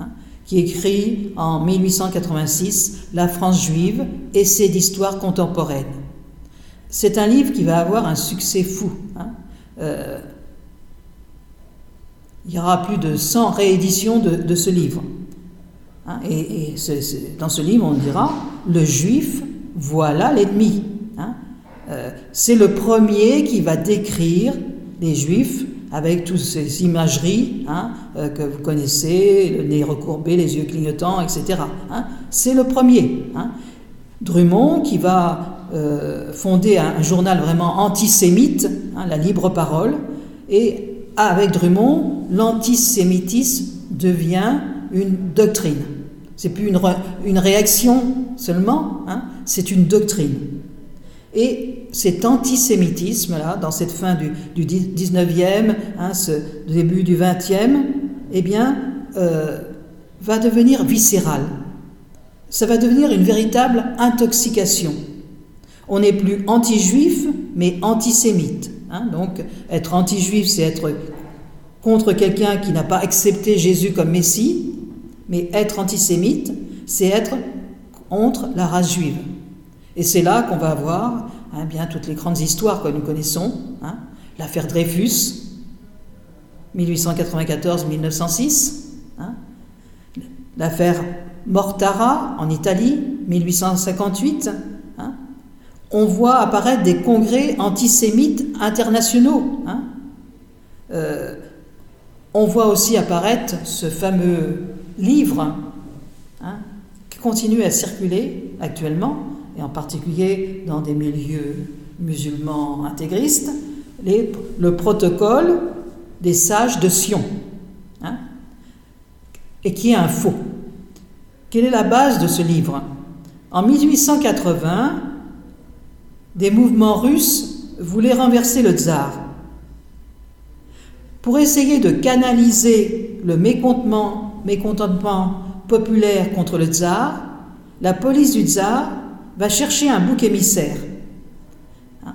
hein, qui écrit en 1886 La France juive, essai d'histoire contemporaine. C'est un livre qui va avoir un succès fou. Hein. Euh, il y aura plus de 100 rééditions de, ce livre. et, dans ce livre, on dira Le juif voilà l'ennemi. Hein. Euh, c'est le premier qui va décrire les juifs avec toutes ces imageries hein, euh, que vous connaissez, le nez recourbé, les yeux clignotants, etc. Hein. C'est le premier. Drummond qui va euh, fonder un, journal vraiment antisémite, la libre parole, et avec Drummond, l'antisémitisme devient une doctrine. C'est plus une, une réaction seulement, hein, c'est une doctrine. Et cet antisémitisme-là, dans cette fin du, du 19e, hein, ce début du 20e, eh bien, euh, va devenir viscéral. Ça va devenir une véritable intoxication. On n'est plus anti-juif, mais antisémite. Hein. donc, être anti-juif, c'est être contre quelqu'un qui n'a pas accepté Jésus comme Messie, mais être antisémite, c'est être contre la race juive. Et c'est là qu'on va avoir hein, bien toutes les grandes histoires que nous connaissons. Hein. L'affaire Dreyfus, 1894-1906. Hein. L'affaire Mortara en Italie, 1858. On voit apparaître des congrès antisémites internationaux. Euh, on voit aussi apparaître ce fameux livre qui continue à circuler actuellement, et en particulier dans des milieux musulmans intégristes, le protocole des sages de Sion, hein, et qui est un faux. Quelle est la base de ce livre? En 1880, des mouvements russes voulaient renverser le tsar. Pour essayer de canaliser le mécontentement, mécontentement populaire contre le tsar, la police du tsar va chercher un bouc émissaire, hein,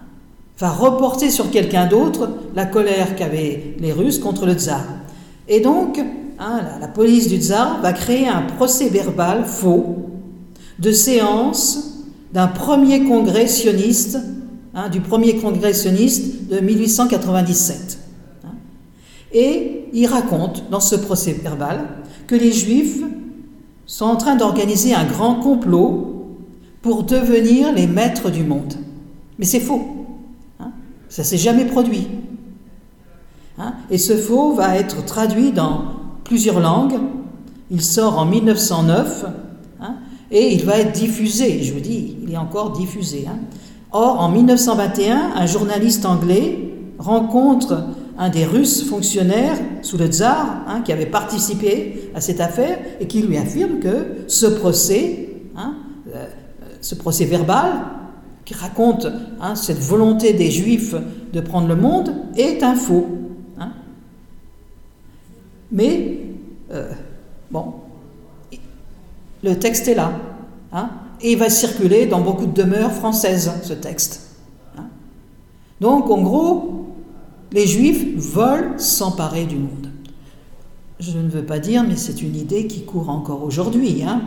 va reporter sur quelqu'un d'autre la colère qu'avaient les Russes contre le tsar. Et donc, hein, la, police du tsar va créer un procès verbal faux de séance d'un premier congrès sioniste, hein, du premier congrès sioniste de 1897. Et il raconte dans ce procès verbal que les Juifs sont en train d'organiser un grand complot pour devenir les maîtres du monde. Mais c'est faux. Hein Ça s'est jamais produit. Hein Et ce faux va être traduit dans plusieurs langues. Il sort en 1909 hein et il va être diffusé. Je vous dis, il est encore diffusé. Hein. Or, en 1921, un journaliste anglais rencontre un des Russes fonctionnaires sous le tsar qui avait participé à cette affaire et qui lui affirme que ce procès, ce procès verbal, qui raconte hein, cette volonté des Juifs de prendre le monde, est un faux. Mais, euh, bon, le texte est là. et il va circuler dans beaucoup de demeures françaises, ce texte. Donc, en gros, les Juifs veulent s'emparer du monde. Je ne veux pas dire, mais c'est une idée qui court encore aujourd'hui. Hein.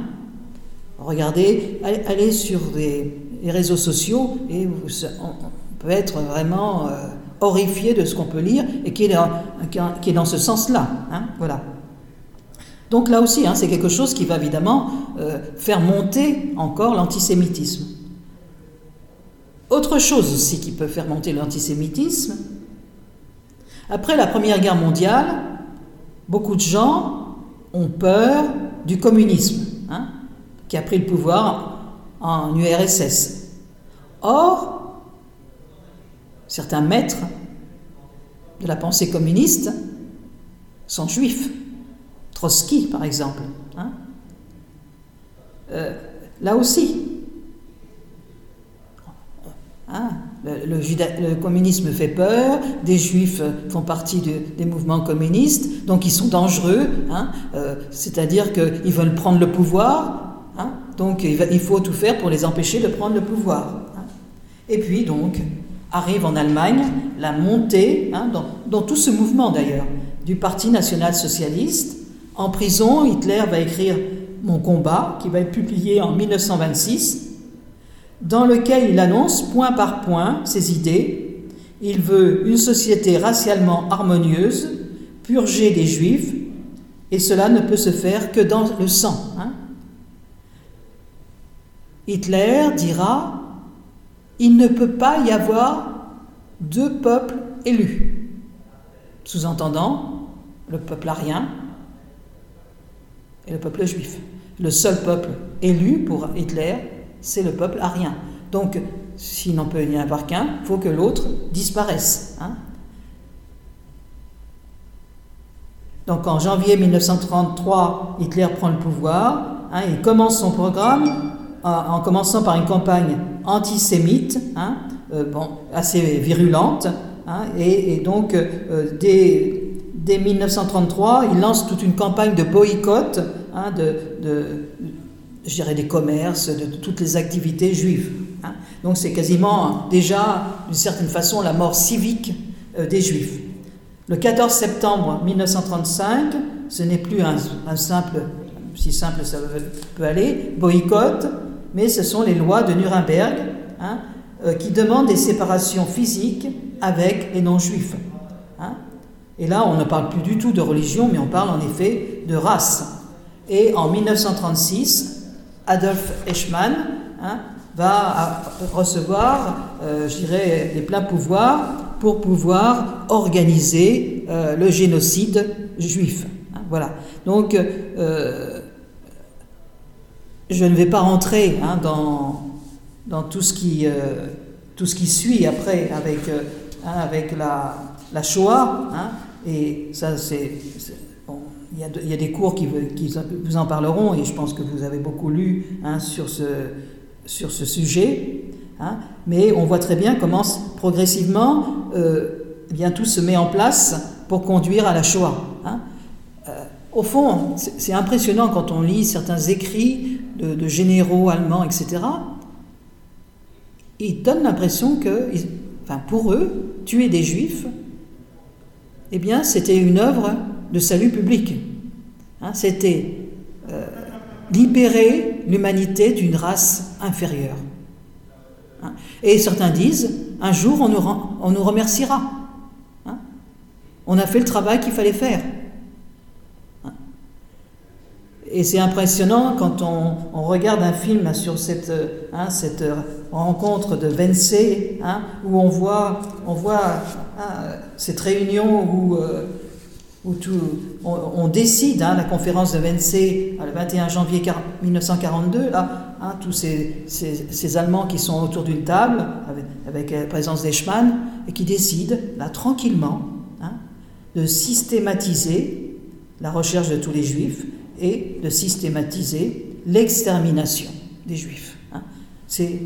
Regardez, allez, sur les, réseaux sociaux et on peut être vraiment euh, horrifié de ce qu'on peut lire et qui est dans, ce sens-là. Hein. Donc là aussi, hein, c'est quelque chose qui va évidemment euh, faire monter encore l'antisémitisme. Autre chose aussi qui peut faire monter l'antisémitisme, après la Première Guerre mondiale, beaucoup de gens ont peur du communisme, hein, qui a pris le pouvoir en URSS. Or, certains maîtres de la pensée communiste sont juifs. Trotsky, par exemple. Hein. Euh, là aussi, hein, le, communisme fait peur, des juifs font partie des mouvements communistes, donc ils sont dangereux, hein, euh, c'est-à-dire qu'ils veulent prendre le pouvoir, donc il, faut tout faire pour les empêcher de prendre le pouvoir. Hein. Et puis donc arrive en Allemagne la montée, dans, dans, tout ce mouvement d'ailleurs, du Parti national-socialiste. En prison, Hitler va écrire Mon combat, qui va être publié en 1926 dans lequel il annonce point par point ses idées. Il veut une société racialement harmonieuse, purgée des juifs, et cela ne peut se faire que dans le sang. Hein. Hitler dira, il ne peut pas y avoir deux peuples élus. Sous-entendant, le peuple arien et le peuple juif. Le seul peuple élu pour Hitler, c'est le peuple arien. Donc, s'il n'en peut y en avoir qu'un, il faut que l'autre disparaisse. Hein. Donc en janvier 1933, Hitler prend le pouvoir, hein, il commence son programme en, commençant par une campagne antisémite, hein, euh, bon, assez virulente, et, donc euh, dès, 1933, il lance toute une campagne de boycott de, de, dirais, des commerces, de, toutes les activités juives. Hein. Donc c'est quasiment déjà, d'une certaine façon, la mort civique euh, des juifs. Le 14 septembre 1935, ce n'est plus un, simple, si simple ça peut aller, boycott, mais ce sont les lois de Nuremberg hein, euh, qui demandent des séparations physiques avec les non-juifs. Hein. Et là, on ne parle plus du tout de religion, mais on parle en effet de race. Et en 1936, Adolf Eichmann hein, va recevoir, euh, je dirais, les pleins pouvoirs pour pouvoir organiser euh, le génocide juif. Voilà. Donc, euh, je ne vais pas rentrer hein, dans, dans tout, ce qui, suit après avec, avec la, la Shoah, et ça c'est il y, a des cours qui, vous en parleront et je pense que vous avez beaucoup lu hein, sur, ce, sujet. Hein. mais on voit très bien comment progressivement euh, eh bien, tout se met en place pour conduire à la Shoah. Hein. Euh, au fond, c'est impressionnant quand on lit certains écrits de, généraux allemands, etc. Ils donnent l'impression que, enfin, pour eux, tuer des juifs, eh bien, c'était une œuvre de salut public. Hein, c'était euh, libérer l'humanité d'une race inférieure. Hein. Et certains disent, un jour on nous, remerciera. Hein. on a fait le travail qu'il fallait faire. Et c'est impressionnant quand on, regarde un film sur cette, hein, cette rencontre de Vensey, hein, où on voit, on voit hein, cette réunion où, euh, où tout, on, décide, la conférence de Vensey, le 21 janvier 1942, là, tous ces, ces, Allemands qui sont autour d'une table, avec, avec, la présence d'Eichmann, et qui décident, là, tranquillement, de systématiser la recherche de tous les juifs et de systématiser l'extermination des juifs. Hein. C'est,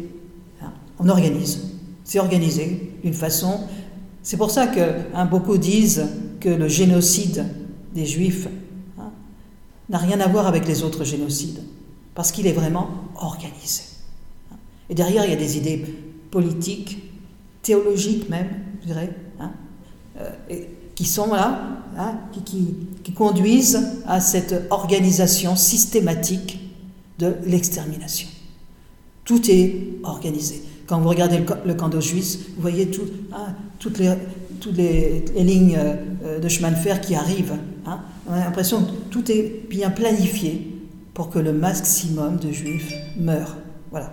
hein, on organise, c'est organisé d'une façon. C'est pour ça que hein, beaucoup disent que le génocide des juifs n'a rien à voir avec les autres génocides, parce qu'il est vraiment organisé. Et derrière, il y a des idées politiques, théologiques même, je dirais, euh, qui sont là, hein, qui, qui, conduisent à cette organisation systématique de l'extermination. Tout est organisé. Quand vous regardez le, camp d'Auschwitz, vous voyez tout, hein, toutes, les, toutes les, lignes euh, de chemin de fer qui arrivent. Hein. On a l'impression que tout est bien planifié pour que le maximum de juifs meurent. Voilà.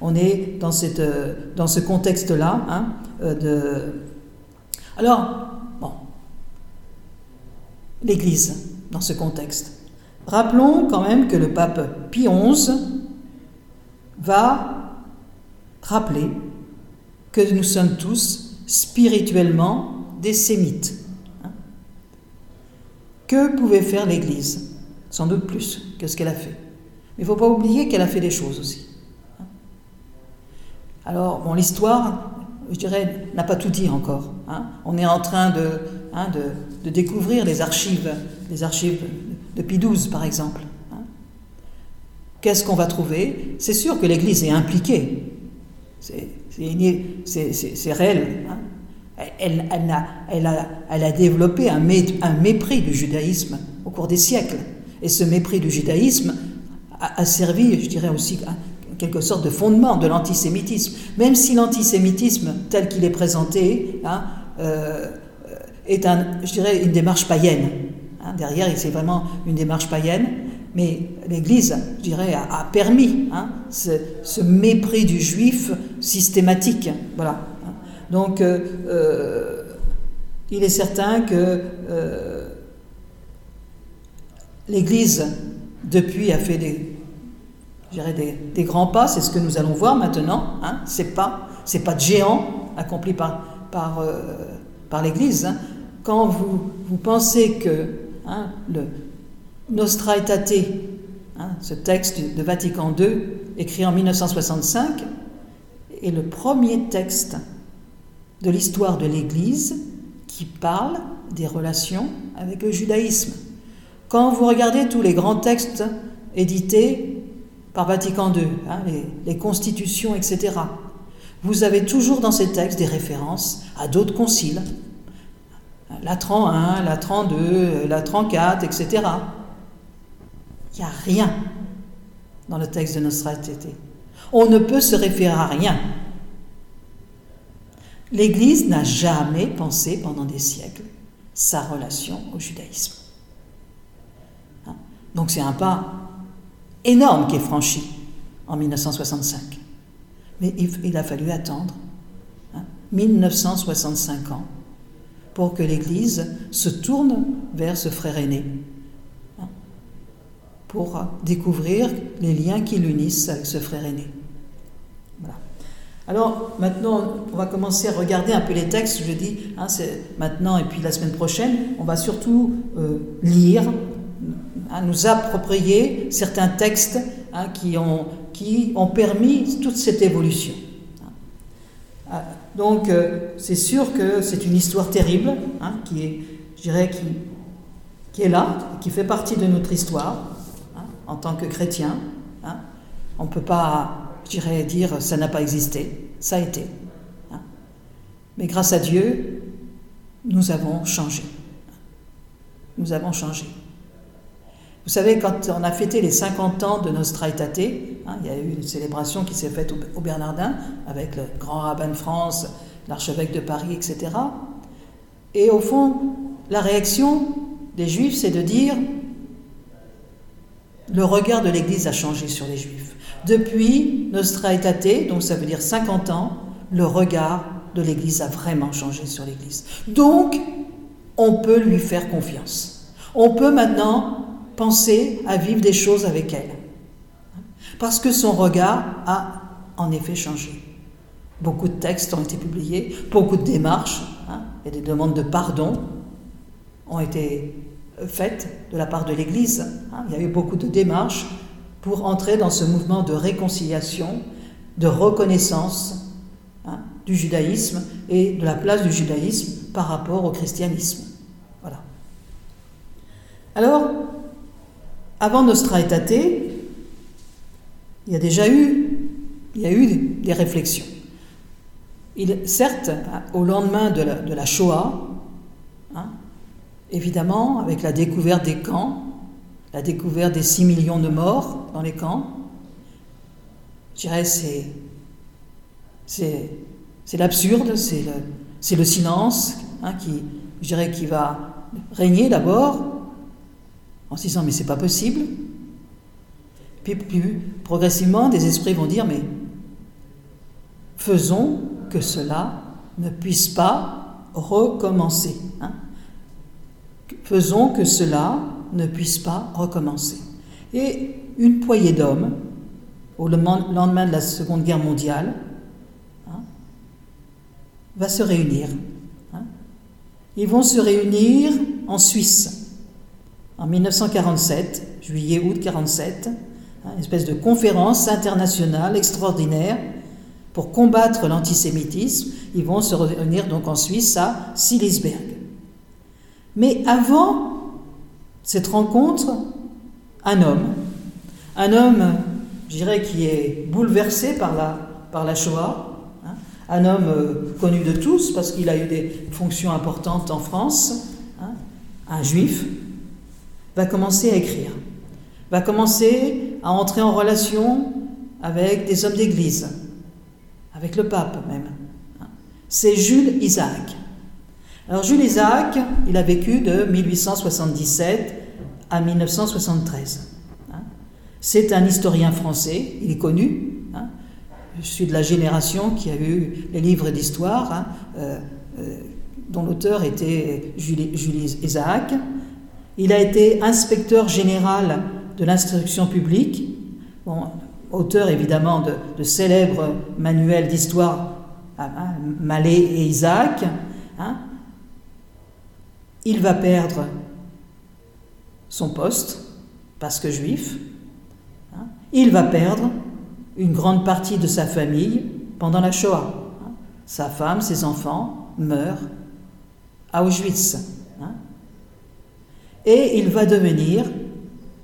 On est dans, cette, euh, dans ce contexte-là euh, de. Alors, l'Église dans ce contexte. Rappelons quand même que le pape Pie XI va rappeler que nous sommes tous spirituellement des sémites. Que pouvait faire l'Église? Sans doute plus que ce qu'elle a fait. Mais il ne faut pas oublier qu'elle a fait des choses aussi. Alors, bon, l'histoire, je dirais, n'a pas tout dit encore. Hein. On est en train de, de de découvrir les archives, les archives de Pie XII par exemple. Hein. Qu'est-ce qu'on va trouver? C'est sûr que l'Église est impliquée, c'est réel. Hein. Elle, elle, a, elle, a, elle, a, développé un, un, mépris du judaïsme au cours des siècles. Et ce mépris du judaïsme a, servi, je dirais aussi, à quelque sorte de fondement de l'antisémitisme. Même si l'antisémitisme, tel qu'il est présenté, hein, euh, est, un, je dirais, une démarche païenne. Hein, derrière, c'est vraiment une démarche païenne, mais l'Église, je dirais, a, permis hein, ce, mépris du juif systématique. Voilà. Donc, euh, euh, il est certain que euh, l'Église, depuis, a fait des, des, des, grands pas, c'est ce que nous allons voir maintenant. Hein, c'est pas, c'est pas de géant accompli par, par, par l'Église, hein quand vous, pensez que hein, le Nostra Aetate, hein, ce texte de Vatican II, écrit en 1965, est le premier texte de l'histoire de l'Église qui parle des relations avec le judaïsme. Quand vous regardez tous les grands textes édités par Vatican II, hein, les, constitutions, etc., vous avez toujours dans ces textes des références à d'autres conciles, la 31, la 32, la 34, etc. Il n'y a rien dans le texte de Nostra Aetate. On ne peut se référer à rien. L'Église n'a jamais pensé pendant des siècles sa relation au judaïsme. Hein? Donc c'est un pas énorme qui est franchi en 1965. Mais il, a fallu attendre 1965 hein, ans pour que l'Église se tourne vers ce frère aîné, hein, pour découvrir les liens qui l'unissent avec ce frère aîné. Voilà. Alors maintenant, on va commencer à regarder un peu les textes. Je dis, hein, c'est maintenant et puis la semaine prochaine, on va surtout euh, lire, hein, nous approprier certains textes ont, qui ont permis toute cette évolution. Donc euh, c'est sûr que c'est une histoire terrible, hein, qui est, je dirais, qui, est là, qui fait partie de notre histoire hein, en tant que chrétien. Hein. On ne peut pas, je dire ça n'a pas existé, ça a été. Mais grâce à Dieu, nous avons changé. Nous avons changé. Vous savez, quand on a fêté les 50 ans de Nostra Aetate, hein, il y a eu une célébration qui s'est faite au, Bernardin avec le grand rabbin de France, l'archevêque de Paris, etc. Et au fond, la réaction des Juifs, c'est de dire le regard de l'Église a changé sur les Juifs. Depuis Nostra Aetate, donc ça veut dire 50 ans, le regard de l'Église a vraiment changé sur l'Église. Donc, on peut lui faire confiance. On peut maintenant penser à vivre des choses avec elle. Parce que son regard a en effet changé. Beaucoup de textes ont été publiés, beaucoup de démarches hein, et des demandes de pardon ont été faites de la part de l'Église. Hein. Il y a eu beaucoup de démarches pour entrer dans ce mouvement de réconciliation, de reconnaissance hein, du judaïsme et de la place du judaïsme par rapport au christianisme. Voilà. Alors, avant Nostra Aetate, il y a déjà eu, des réflexions. Certes, au lendemain de la, Shoah, hein, évidemment, avec la découverte des camps, la découverte des 6 millions de morts dans les camps, je dirais c'est c'est l'absurde, c'est le, silence hein, qui, qui va régner d'abord en se disant mais c'est pas possible. Puis, puis progressivement, des esprits vont dire mais faisons que cela ne puisse pas recommencer. Hein. Faisons que cela ne puisse pas recommencer. Et une poignée d'hommes, au lendemain de la Seconde Guerre mondiale, hein, va se réunir. Hein. Ils vont se réunir en Suisse en 1947, juillet-août 47, une espèce de conférence internationale extraordinaire pour combattre l'antisémitisme. Ils vont se réunir donc en Suisse à Silisberg. Mais avant cette rencontre, un homme, un homme, je dirais, qui est bouleversé par la, par la Shoah, hein, un homme euh, connu de tous parce qu'il a eu des fonctions importantes en France, hein, un juif, va commencer à écrire, va commencer à entrer en relation avec des hommes d'église, avec le pape même. Hein. C'est Jules Isaac. Alors Jules Isaac, il a vécu de 1877 à 1973. Hein. C'est un historien français, il est connu. Hein. Je suis de la génération qui a eu les livres d'histoire, euh, euh, dont l'auteur était Jules, Isaac. Il a été inspecteur général de l'instruction publique, auteur évidemment de, célèbres manuels d'histoire, hein, Mallet et Isaac. Il va perdre son poste, parce que juif. Hein. Il va perdre une grande partie de sa famille pendant la Shoah. Hein. Sa femme, ses enfants meurent à Auschwitz. Hein. Et il va devenir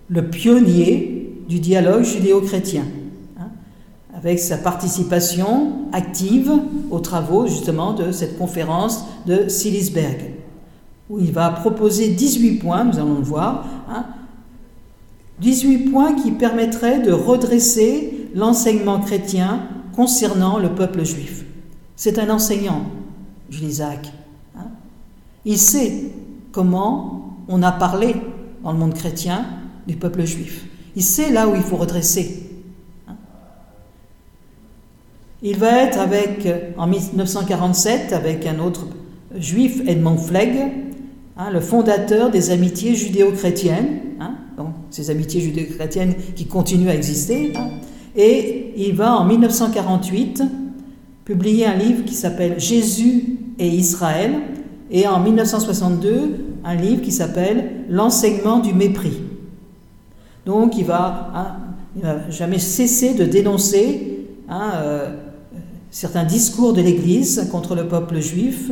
le pionnier du dialogue judéo-chrétien, avec sa participation active aux travaux justement de cette conférence de Silisberg où il va proposer 18 points, nous allons le voir, 18 hein, points qui permettraient de redresser l'enseignement chrétien concernant le peuple juif. C'est un enseignant, Jules Isaac. Hein. Il sait comment on a parlé dans le monde chrétien du peuple juif. Il sait là où il faut redresser. Il va être avec, en 1947, avec un autre juif, Edmond Flegg, Hein, le fondateur des amitiés judéo-chrétiennes, hein, ces amitiés judéo-chrétiennes qui continuent à exister, hein, et il va en 1948 publier un livre qui s'appelle Jésus et Israël, et en 1962 un livre qui s'appelle L'enseignement du mépris. Donc il va, va jamais cesser de dénoncer euh, certains discours de l'Église contre le peuple juif.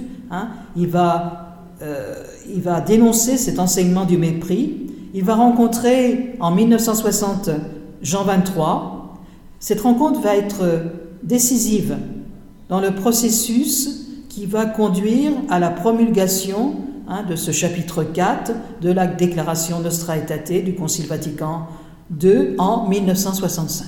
il va euh, il va dénoncer cet enseignement du mépris. Il va rencontrer en 1960 Jean 23. Cette rencontre va être décisive dans le processus qui va conduire à la promulgation hein, de ce chapitre 4 de la Déclaration Nostra Aetate du Concile Vatican II en 1965.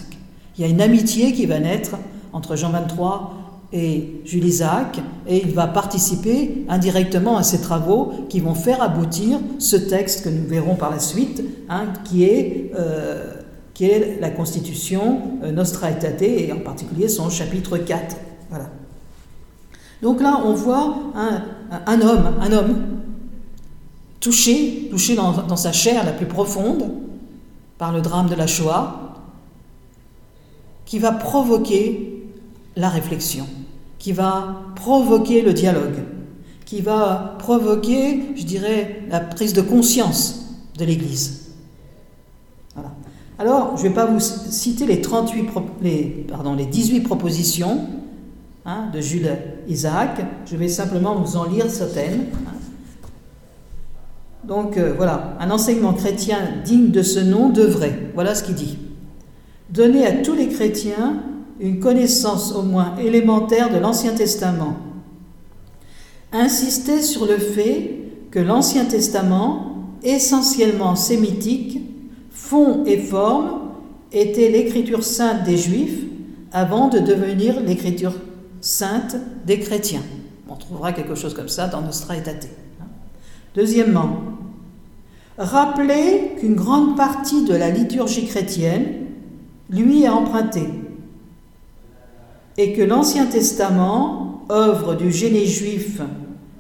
Il y a une amitié qui va naître entre Jean 23 et Jules Isaac, et il va participer indirectement à ces travaux qui vont faire aboutir ce texte que nous verrons par la suite, hein, qui est euh, qui est la constitution euh, Nostra Aetate, et en particulier son chapitre 4. Voilà. Donc là, on voit un, homme, un homme touché, touché dans, sa chair la plus profonde par le drame de la Shoah, qui va provoquer la réflexion, qui va provoquer le dialogue, qui va provoquer, je dirais, la prise de conscience de l'Église. Alors, je ne vais pas vous citer les, 38, les, pardon, les 18 propositions hein, de Jules Isaac, je vais simplement vous en lire certaines. Hein. Donc euh, voilà, un enseignement chrétien digne de ce nom devrait, voilà ce qu'il dit, donner à tous les chrétiens une connaissance au moins élémentaire de l'Ancien Testament insistait sur le fait que l'Ancien Testament, essentiellement sémitique, fond et forme, était l'écriture sainte des Juifs avant de devenir l'écriture sainte des chrétiens. On trouvera quelque chose comme ça dans Nostra. Deuxièmement, rappeler qu'une grande partie de la liturgie chrétienne lui est empruntée et que l'Ancien Testament œuvre du génie juif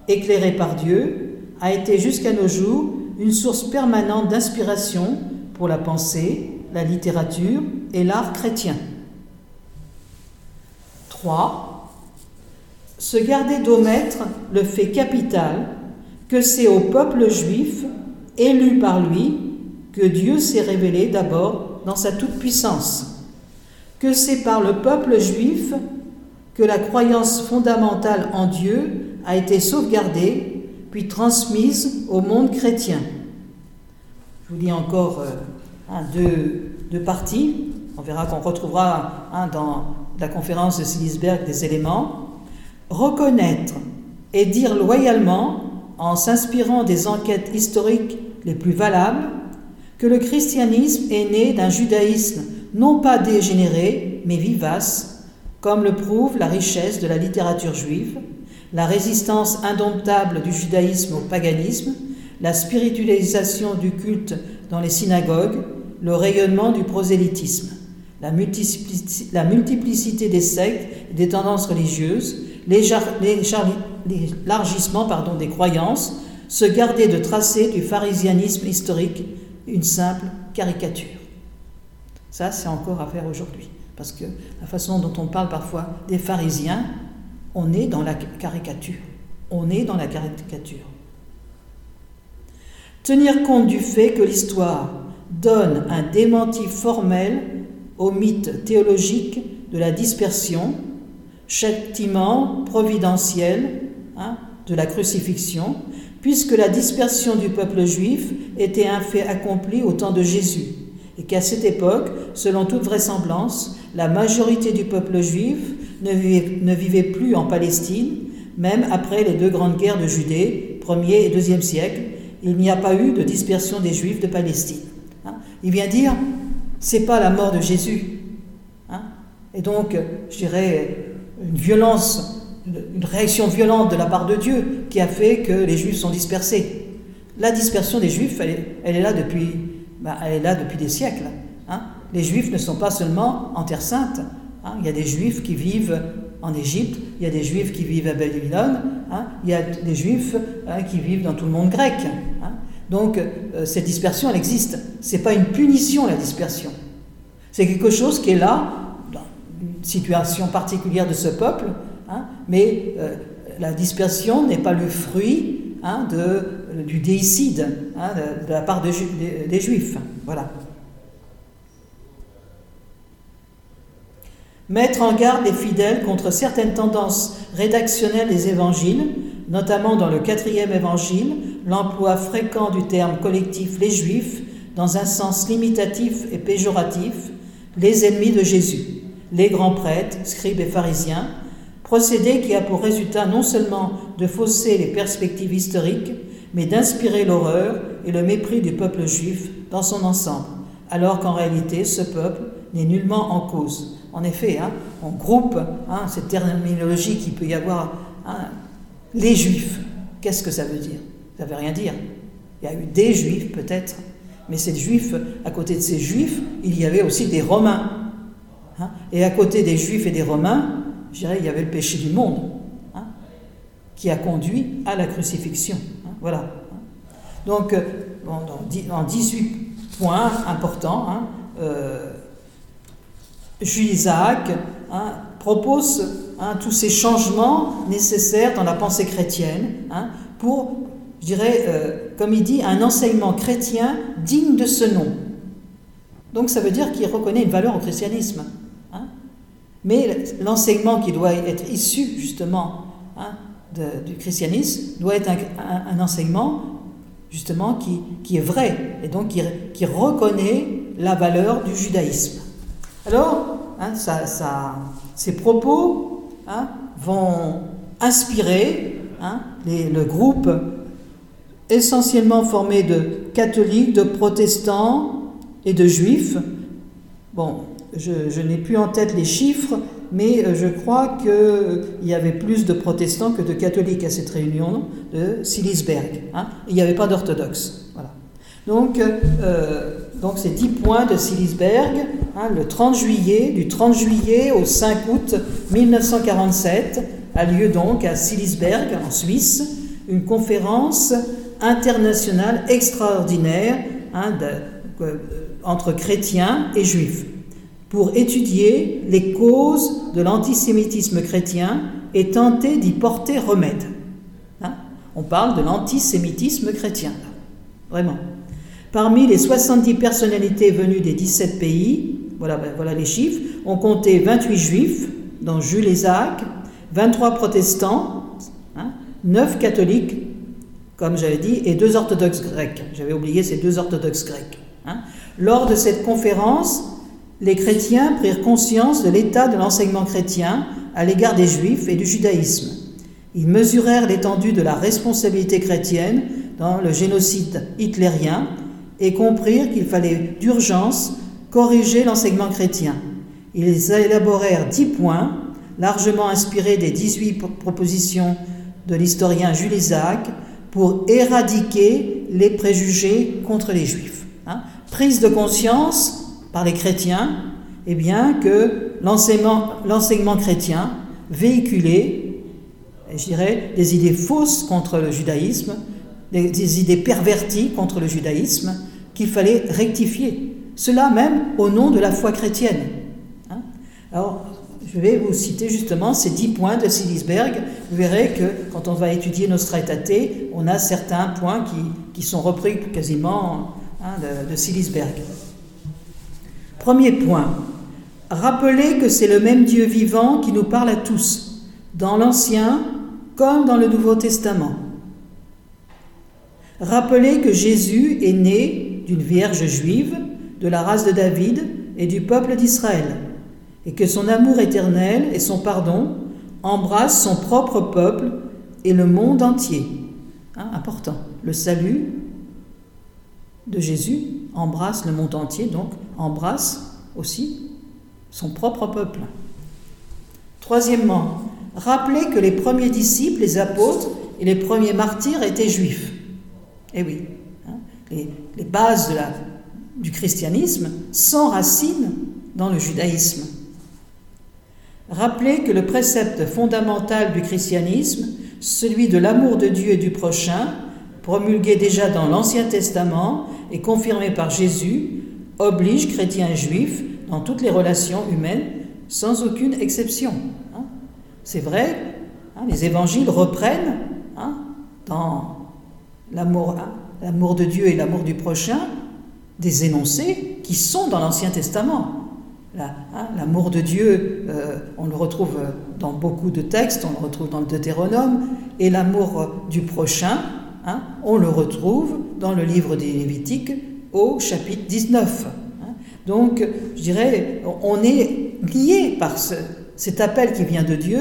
éclairé par Dieu, a été jusqu'à nos jours une source permanente d'inspiration pour la pensée, la littérature et l'art chrétien. 3. Se garder d'omettre le fait capital que c'est au peuple juif, élu par lui, que Dieu s'est révélé d'abord dans sa toute-puissance, que c'est par le peuple juif que la croyance fondamentale en Dieu a été sauvegardée puis transmise au monde chrétien. Je vous dis encore euh, deux, parties. On verra qu'on retrouvera dans la conférence de Silisberg des éléments. Reconnaître et dire loyalement, en s'inspirant des enquêtes historiques les plus valables, que le christianisme est né d'un judaïsme non pas dégénéré, mais vivace, comme le prouve la richesse de la littérature juive, la résistance indomptable du judaïsme au paganisme, la spiritualisation du culte dans les synagogues, le rayonnement du prosélytisme, la multiplicité, des sectes et des tendances religieuses, l'élargissement pardon, des croyances, se garder de tracer du pharisianisme historique une simple caricature. Ça, c'est encore à faire aujourd'hui. Parce que la façon dont on parle parfois des pharisiens, on est dans la caricature. On est dans la caricature. Tenir compte du fait que l'histoire donne un démenti formel au mythe théologique de la dispersion, châtiment providentiel hein, de la crucifixion, puisque la dispersion du peuple juif était un fait accompli au temps de Jésus, et qu'à cette époque, selon toute vraisemblance, la majorité du peuple juif ne vivait, plus en Palestine, même après les deux grandes guerres de Judée, 1er et 2e siècle, il n'y a pas eu de dispersion des juifs de Palestine. Hein. il vient dire, c'est pas la mort de Jésus. Hein. et donc, je dirais, une violence, une réaction violente de la part de Dieu qui a fait que les juifs sont dispersés. La dispersion des juifs, elle, est là depuis, bah, elle est là depuis des siècles. Hein les Juifs ne sont pas seulement en Terre Sainte. Hein. il y a des Juifs qui vivent en Égypte, il y a des Juifs qui vivent à Babylone, hein. il y a des Juifs qui vivent dans tout le monde grec. Donc euh, cette dispersion, elle existe. Ce n'est pas une punition, la dispersion. C'est quelque chose qui est là, dans une situation particulière de ce peuple, mais euh, la dispersion n'est pas le fruit de, du déicide de, la part des Juifs. Voilà. mettre en garde les fidèles contre certaines tendances rédactionnelles des évangiles, notamment dans le quatrième évangile, l'emploi fréquent du terme collectif les juifs dans un sens limitatif et péjoratif, les ennemis de Jésus, les grands prêtres, scribes et pharisiens, procédé qui a pour résultat non seulement de fausser les perspectives historiques, mais d'inspirer l'horreur et le mépris du peuple juif dans son ensemble, alors qu'en réalité ce peuple n'est nullement en cause. En effet, hein, on groupe hein, cette terminologie qu'il peut y avoir. Hein, les juifs, qu'est-ce que ça veut dire? Ça ne veut rien dire. Il y a eu des juifs peut-être, Mais ces juifs, à côté de ces juifs, il y avait aussi des Romains. Et à côté des juifs et des Romains, je dirais, il y avait le péché du monde hein, qui a conduit à la crucifixion. Hein. voilà. Donc, euh, en 18 points importants, euh, Jules Isaac propose tous ces changements nécessaires dans la pensée chrétienne pour je dirais, euh, comme il dit, un enseignement chrétien digne de ce nom. Donc ça veut dire qu'il reconnaît une valeur au christianisme. Hein. Mais l'enseignement qui doit être issu justement hein, du christianisme doit être un, enseignement justement qui, qui, est vrai et donc qui, reconnaît la valeur du judaïsme. Alors, hein, ces propos vont inspirer le groupe essentiellement formé de catholiques, de protestants et de juifs. Bon, je, n'ai plus en tête les chiffres, mais euh, je crois qu'il y avait plus de protestants que de catholiques à cette réunion de Silisberg. Hein. Il n'y avait pas d'orthodoxes. Donc, euh, donc ces dix points de Silisberg, hein, le 30 juillet, du 30 juillet au 5 août 1947, a lieu donc à Silisberg, en Suisse, une conférence internationale extraordinaire hein, euh, entre chrétiens et juifs pour étudier les causes de l'antisémitisme chrétien et tenter d'y porter remède. Hein? On parle de l'antisémitisme chrétien, vraiment. Parmi les 70 personnalités venues des 17 pays, voilà, ben, voilà les chiffres, on comptait 28 juifs, dont Jules Isaac, 23 protestants, 9 hein, catholiques, comme j'avais dit, et deux orthodoxes grecs. J'avais oublié ces deux orthodoxes grecs. Hein. Lors de cette conférence, les chrétiens prirent conscience de l'état de l'enseignement chrétien à l'égard des juifs et du judaïsme. Ils mesurèrent l'étendue de la responsabilité chrétienne dans le génocide hitlérien et comprirent qu'il fallait d'urgence corriger l'enseignement chrétien. Ils élaborèrent dix points, largement inspirés des 18 propositions de l'historien Jules Isaac, pour éradiquer les préjugés contre les juifs. Hein. Prise de conscience par les chrétiens, eh bien, que l'enseignement chrétien véhiculait, je dirais, des idées fausses contre le judaïsme, des, idées perverties contre le judaïsme, qu'il fallait rectifier. Cela même au nom de la foi chrétienne. Hein? Alors, je vais vous citer justement ces dix points de Silisberg. Vous verrez que quand on va étudier Nostratate, on a certains points qui, sont repris quasiment hein, de, de Silisberg. Premier point. Rappelez que c'est le même Dieu vivant qui nous parle à tous, dans l'Ancien comme dans le Nouveau Testament. Rappelez que Jésus est né d'une vierge juive, de la race de David et du peuple d'Israël et que son amour éternel et son pardon embrassent son propre peuple et le monde entier. Hein, important. Le salut de Jésus embrasse le monde entier, donc embrasse aussi son propre peuple. Troisièmement, rappelez que les premiers disciples, les apôtres et les premiers martyrs étaient juifs. Eh oui, hein, les, bases du christianisme s'enracinent dans le judaïsme. Rappelez que le précepte fondamental du christianisme, celui de l'amour de Dieu et du prochain, promulgué déjà dans l'Ancien Testament et confirmé par Jésus, oblige chrétiens et juifs dans toutes les relations humaines, sans aucune exception. Hein. C'est vrai, hein, les évangiles reprennent hein, dans l'amour, de Dieu et l'amour du prochain des énoncés qui sont dans l'Ancien Testament. L'amour de Dieu, euh, on le retrouve dans beaucoup de textes, on le retrouve dans le Deutéronome, et l'amour du prochain, on le retrouve dans le livre des Lévitiques au chapitre 19. Hein. Donc, je dirais, on est lié par cet appel qui vient de Dieu,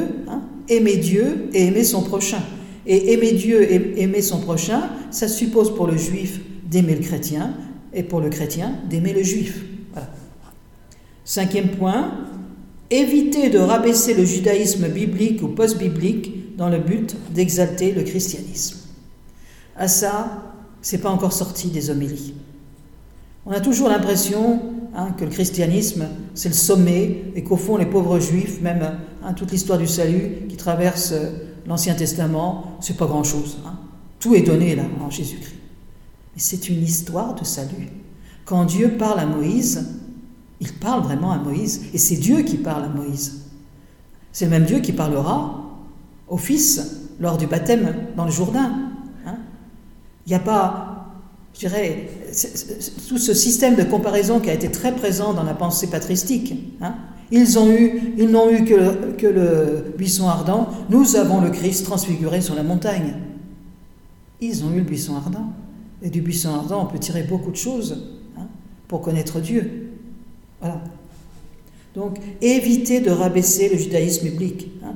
aimer Dieu et aimer son prochain. Et aimer Dieu et aimer son prochain, ça suppose pour le juif d'aimer le chrétien, et pour le chrétien d'aimer le juif. Cinquième point, éviter de rabaisser le judaïsme biblique ou post-biblique dans le but d'exalter le christianisme. À ça, c'est pas encore sorti des homélies. On a toujours l'impression hein, que le christianisme, c'est le sommet et qu'au fond, les pauvres juifs, même hein, toute l'histoire du salut qui traverse euh, l'Ancien Testament, c'est pas grand-chose. Hein. Tout est donné là en Jésus-Christ. Mais c'est une histoire de salut. Quand Dieu parle à Moïse, il parle vraiment à Moïse, et c'est Dieu qui parle à Moïse. C'est le même Dieu qui parlera au Fils lors du baptême dans le Jourdain. Il n'y a pas, je dirais, tout ce système de comparaison qui a été très présent dans la pensée patristique. Hein. Ils ont eu, ils n'ont eu que le buisson ardent. Nous avons le Christ transfiguré sur la montagne. Ils ont eu le buisson ardent. Et du buisson ardent, on peut tirer beaucoup de choses hein, pour connaître Dieu. Voilà. Donc, éviter de rabaisser le judaïsme biblique. Hein.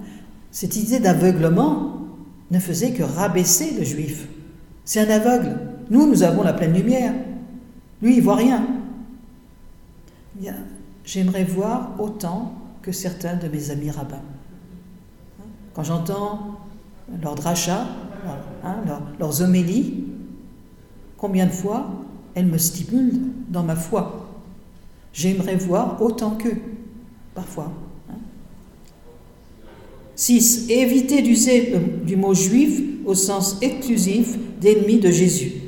Cette idée d'aveuglement ne faisait que rabaisser le juif. C'est un aveugle. Nous, nous avons la pleine lumière. Lui, il voit rien. J'aimerais voir autant que certains de mes amis rabbins. Quand j'entends leurs drachas, hein, leurs homélies, combien de fois elles me stimulent dans ma foi. J'aimerais voir autant qu'eux, parfois. 6. Hein. Éviter d'user du mot juif au sens exclusif d'ennemi de Jésus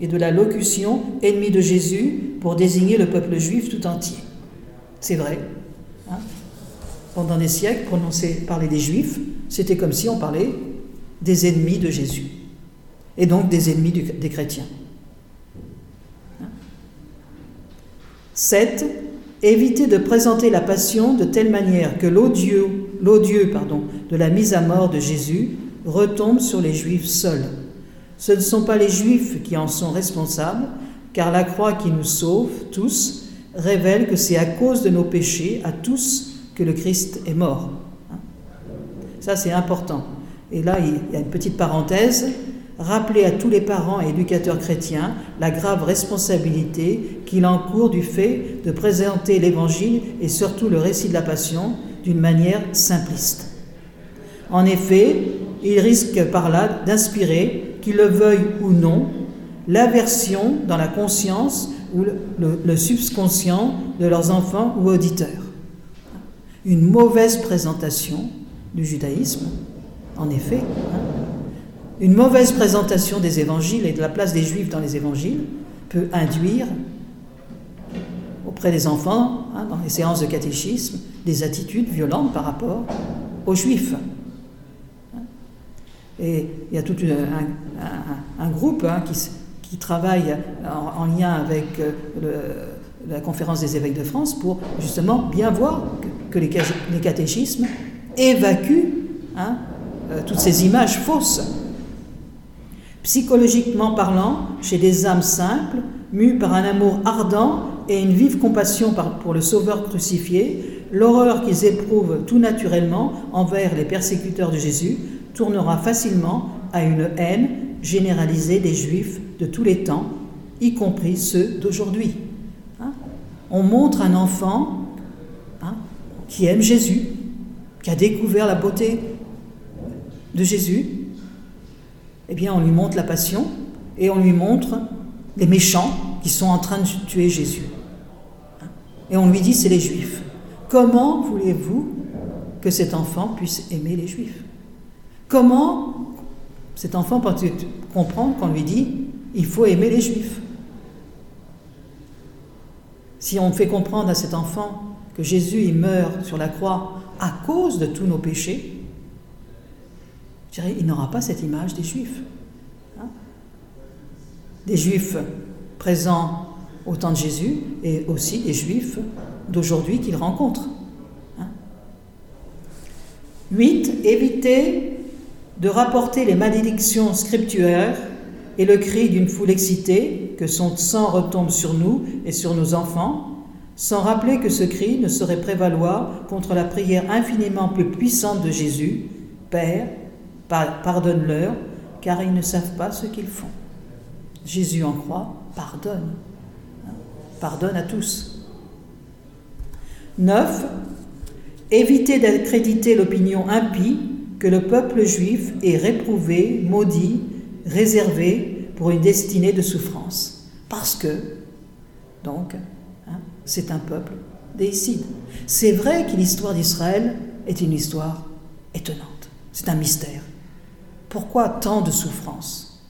et de la locution ennemi de Jésus pour désigner le peuple juif tout entier. C'est vrai. Hein. Pendant des siècles, prononcer, parler des juifs, c'était comme si on parlait des ennemis de Jésus et donc des ennemis des chrétiens. 7. Éviter de présenter la passion de telle manière que l'odieux, de la mise à mort de Jésus retombe sur les Juifs seuls. Ce ne sont pas les Juifs qui en sont responsables, car la croix qui nous sauve tous révèle que c'est à cause de nos péchés, à tous, que le Christ est mort. Ça, c'est important. Et là, il y a une petite parenthèse rappeler à tous les parents et éducateurs chrétiens la grave responsabilité qu'il encourt du fait de présenter l'Évangile et surtout le récit de la Passion d'une manière simpliste. En effet, il risque par là d'inspirer, qu'ils le veuillent ou non, l'aversion dans la conscience ou le, subconscient de leurs enfants ou auditeurs. Une mauvaise présentation du judaïsme, en effet, hein, une mauvaise présentation des évangiles et de la place des juifs dans les évangiles peut induire auprès des enfants, hein, dans les séances de catéchisme, des attitudes violentes par rapport aux juifs. Et il y a tout un, groupe hein, qui, travaille en, lien avec euh, la conférence des évêques de France pour justement bien voir que, les, catéchismes évacuent hein, euh, toutes ces images fausses. Psychologiquement parlant, chez des âmes simples, mues par un amour ardent et une vive compassion pour le Sauveur crucifié, l'horreur qu'ils éprouvent tout naturellement envers les persécuteurs de Jésus tournera facilement à une haine généralisée des Juifs de tous les temps, y compris ceux d'aujourd'hui. Hein? On montre un enfant hein, qui aime Jésus, qui a découvert la beauté de Jésus, eh bien, on lui montre la passion et on lui montre les méchants qui sont en train de tuer Jésus. Et on lui dit, c'est les Juifs. Comment voulez-vous que cet enfant puisse aimer les Juifs? Comment cet enfant peut comprendre qu'on lui dit, il faut aimer les Juifs Si on fait comprendre à cet enfant que Jésus meurt sur la croix à cause de tous nos péchés, il n'aura pas cette image des Juifs. Hein. des Juifs présents au temps de Jésus et aussi des Juifs d'aujourd'hui qu'il rencontre. 8. Hein. Éviter de rapporter les malédictions scripturaires et le cri d'une foule excitée, que son sang retombe sur nous et sur nos enfants, sans rappeler que ce cri ne saurait prévaloir contre la prière infiniment plus puissante de Jésus, Père, Pardonne-leur, car ils ne savent pas ce qu'ils font. Jésus en croit, pardonne. Hein, pardonne à tous. 9. Éviter d'accréditer l'opinion impie que le peuple juif est réprouvé, maudit, réservé pour une destinée de souffrance. Parce que donc, hein, c'est un peuple déicide. C'est vrai que l'histoire d'Israël est une histoire étonnante. C'est un mystère. Pourquoi tant de souffrances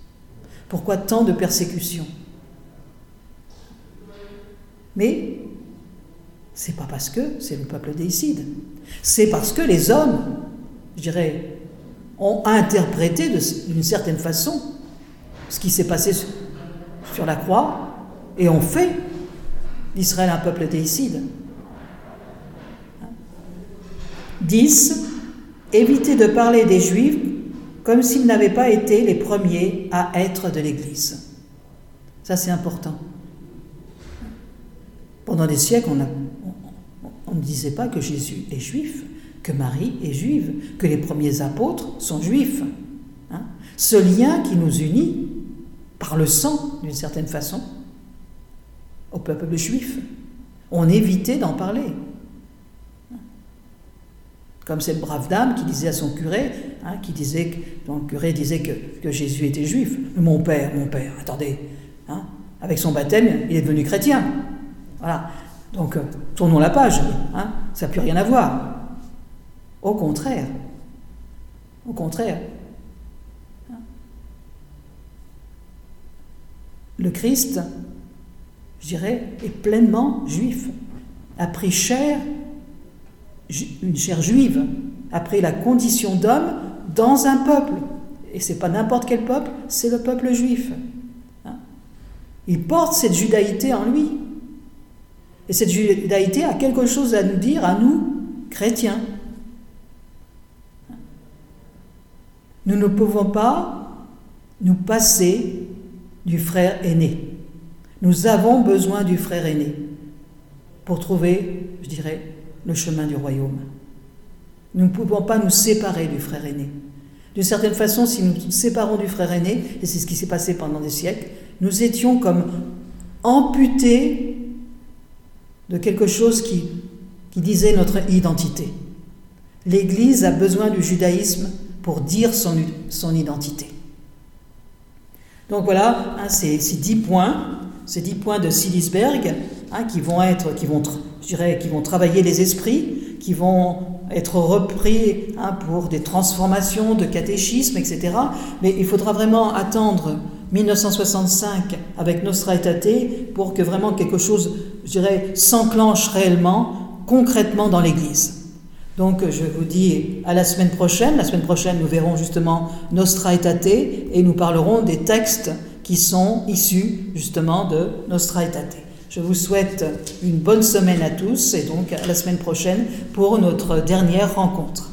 Pourquoi tant de persécutions Mais c'est pas parce que c'est le peuple déicide. C'est parce que les hommes, je dirais, ont interprété d'une certaine façon ce qui s'est passé sur la croix et ont fait d'Israël un peuple déicide. 10. Éviter de parler des Juifs comme s'ils n'avaient pas été les premiers à être de l'Église. Ça, c'est important. Pendant des siècles, on, ne disait pas que Jésus est juif, que Marie est juive, que les premiers apôtres sont juifs. Hein. Ce lien qui nous unit par le sang, d'une certaine façon, au peuple juif, on évitait d'en parler. Comme cette brave dame qui disait à son curé, hein, qui disait, que, le curé disait que, Jésus était juif. Mon père, mon père, attendez, hein, avec son baptême, il est devenu chrétien. Voilà. Donc, euh, tournons la page, ça n'a plus rien à voir. Au contraire. Au contraire. Le Christ, je dirais, est pleinement juif, a pris chair une chair juive, après la condition d'homme dans un peuple. Et c'est pas n'importe quel peuple, c'est le peuple juif. Hein. Il porte cette judaïté en lui. Et cette judaïté a quelque chose à nous dire, à nous, chrétiens. Nous ne pouvons pas nous passer du frère aîné. Nous avons besoin du frère aîné pour trouver, je dirais, le chemin du royaume. Nous ne pouvons pas nous séparer du frère aîné. D'une certaine façon, si nous nous séparons du frère aîné, et c'est ce qui s'est passé pendant des siècles, nous étions comme amputés de quelque chose qui, qui disait notre identité. L'Église a besoin du judaïsme pour dire son, son identité. Donc voilà, hein, ces, dix points, ces dix points de Silisberg, hein, qui vont être, qui vont je dirais, qui vont travailler les esprits, qui vont être repris hein, pour des transformations de catéchisme, etc. Mais il faudra vraiment attendre 1965 avec Nostra Aetate pour que vraiment quelque chose, je dirais, s'enclenche réellement, concrètement dans l'Église. Donc je vous dis à la semaine prochaine. La semaine prochaine, nous verrons justement Nostra Aetate et nous parlerons des textes qui sont issus justement de Nostra Aetate. Je vous souhaite une bonne semaine à tous et donc à la semaine prochaine pour notre dernière rencontre.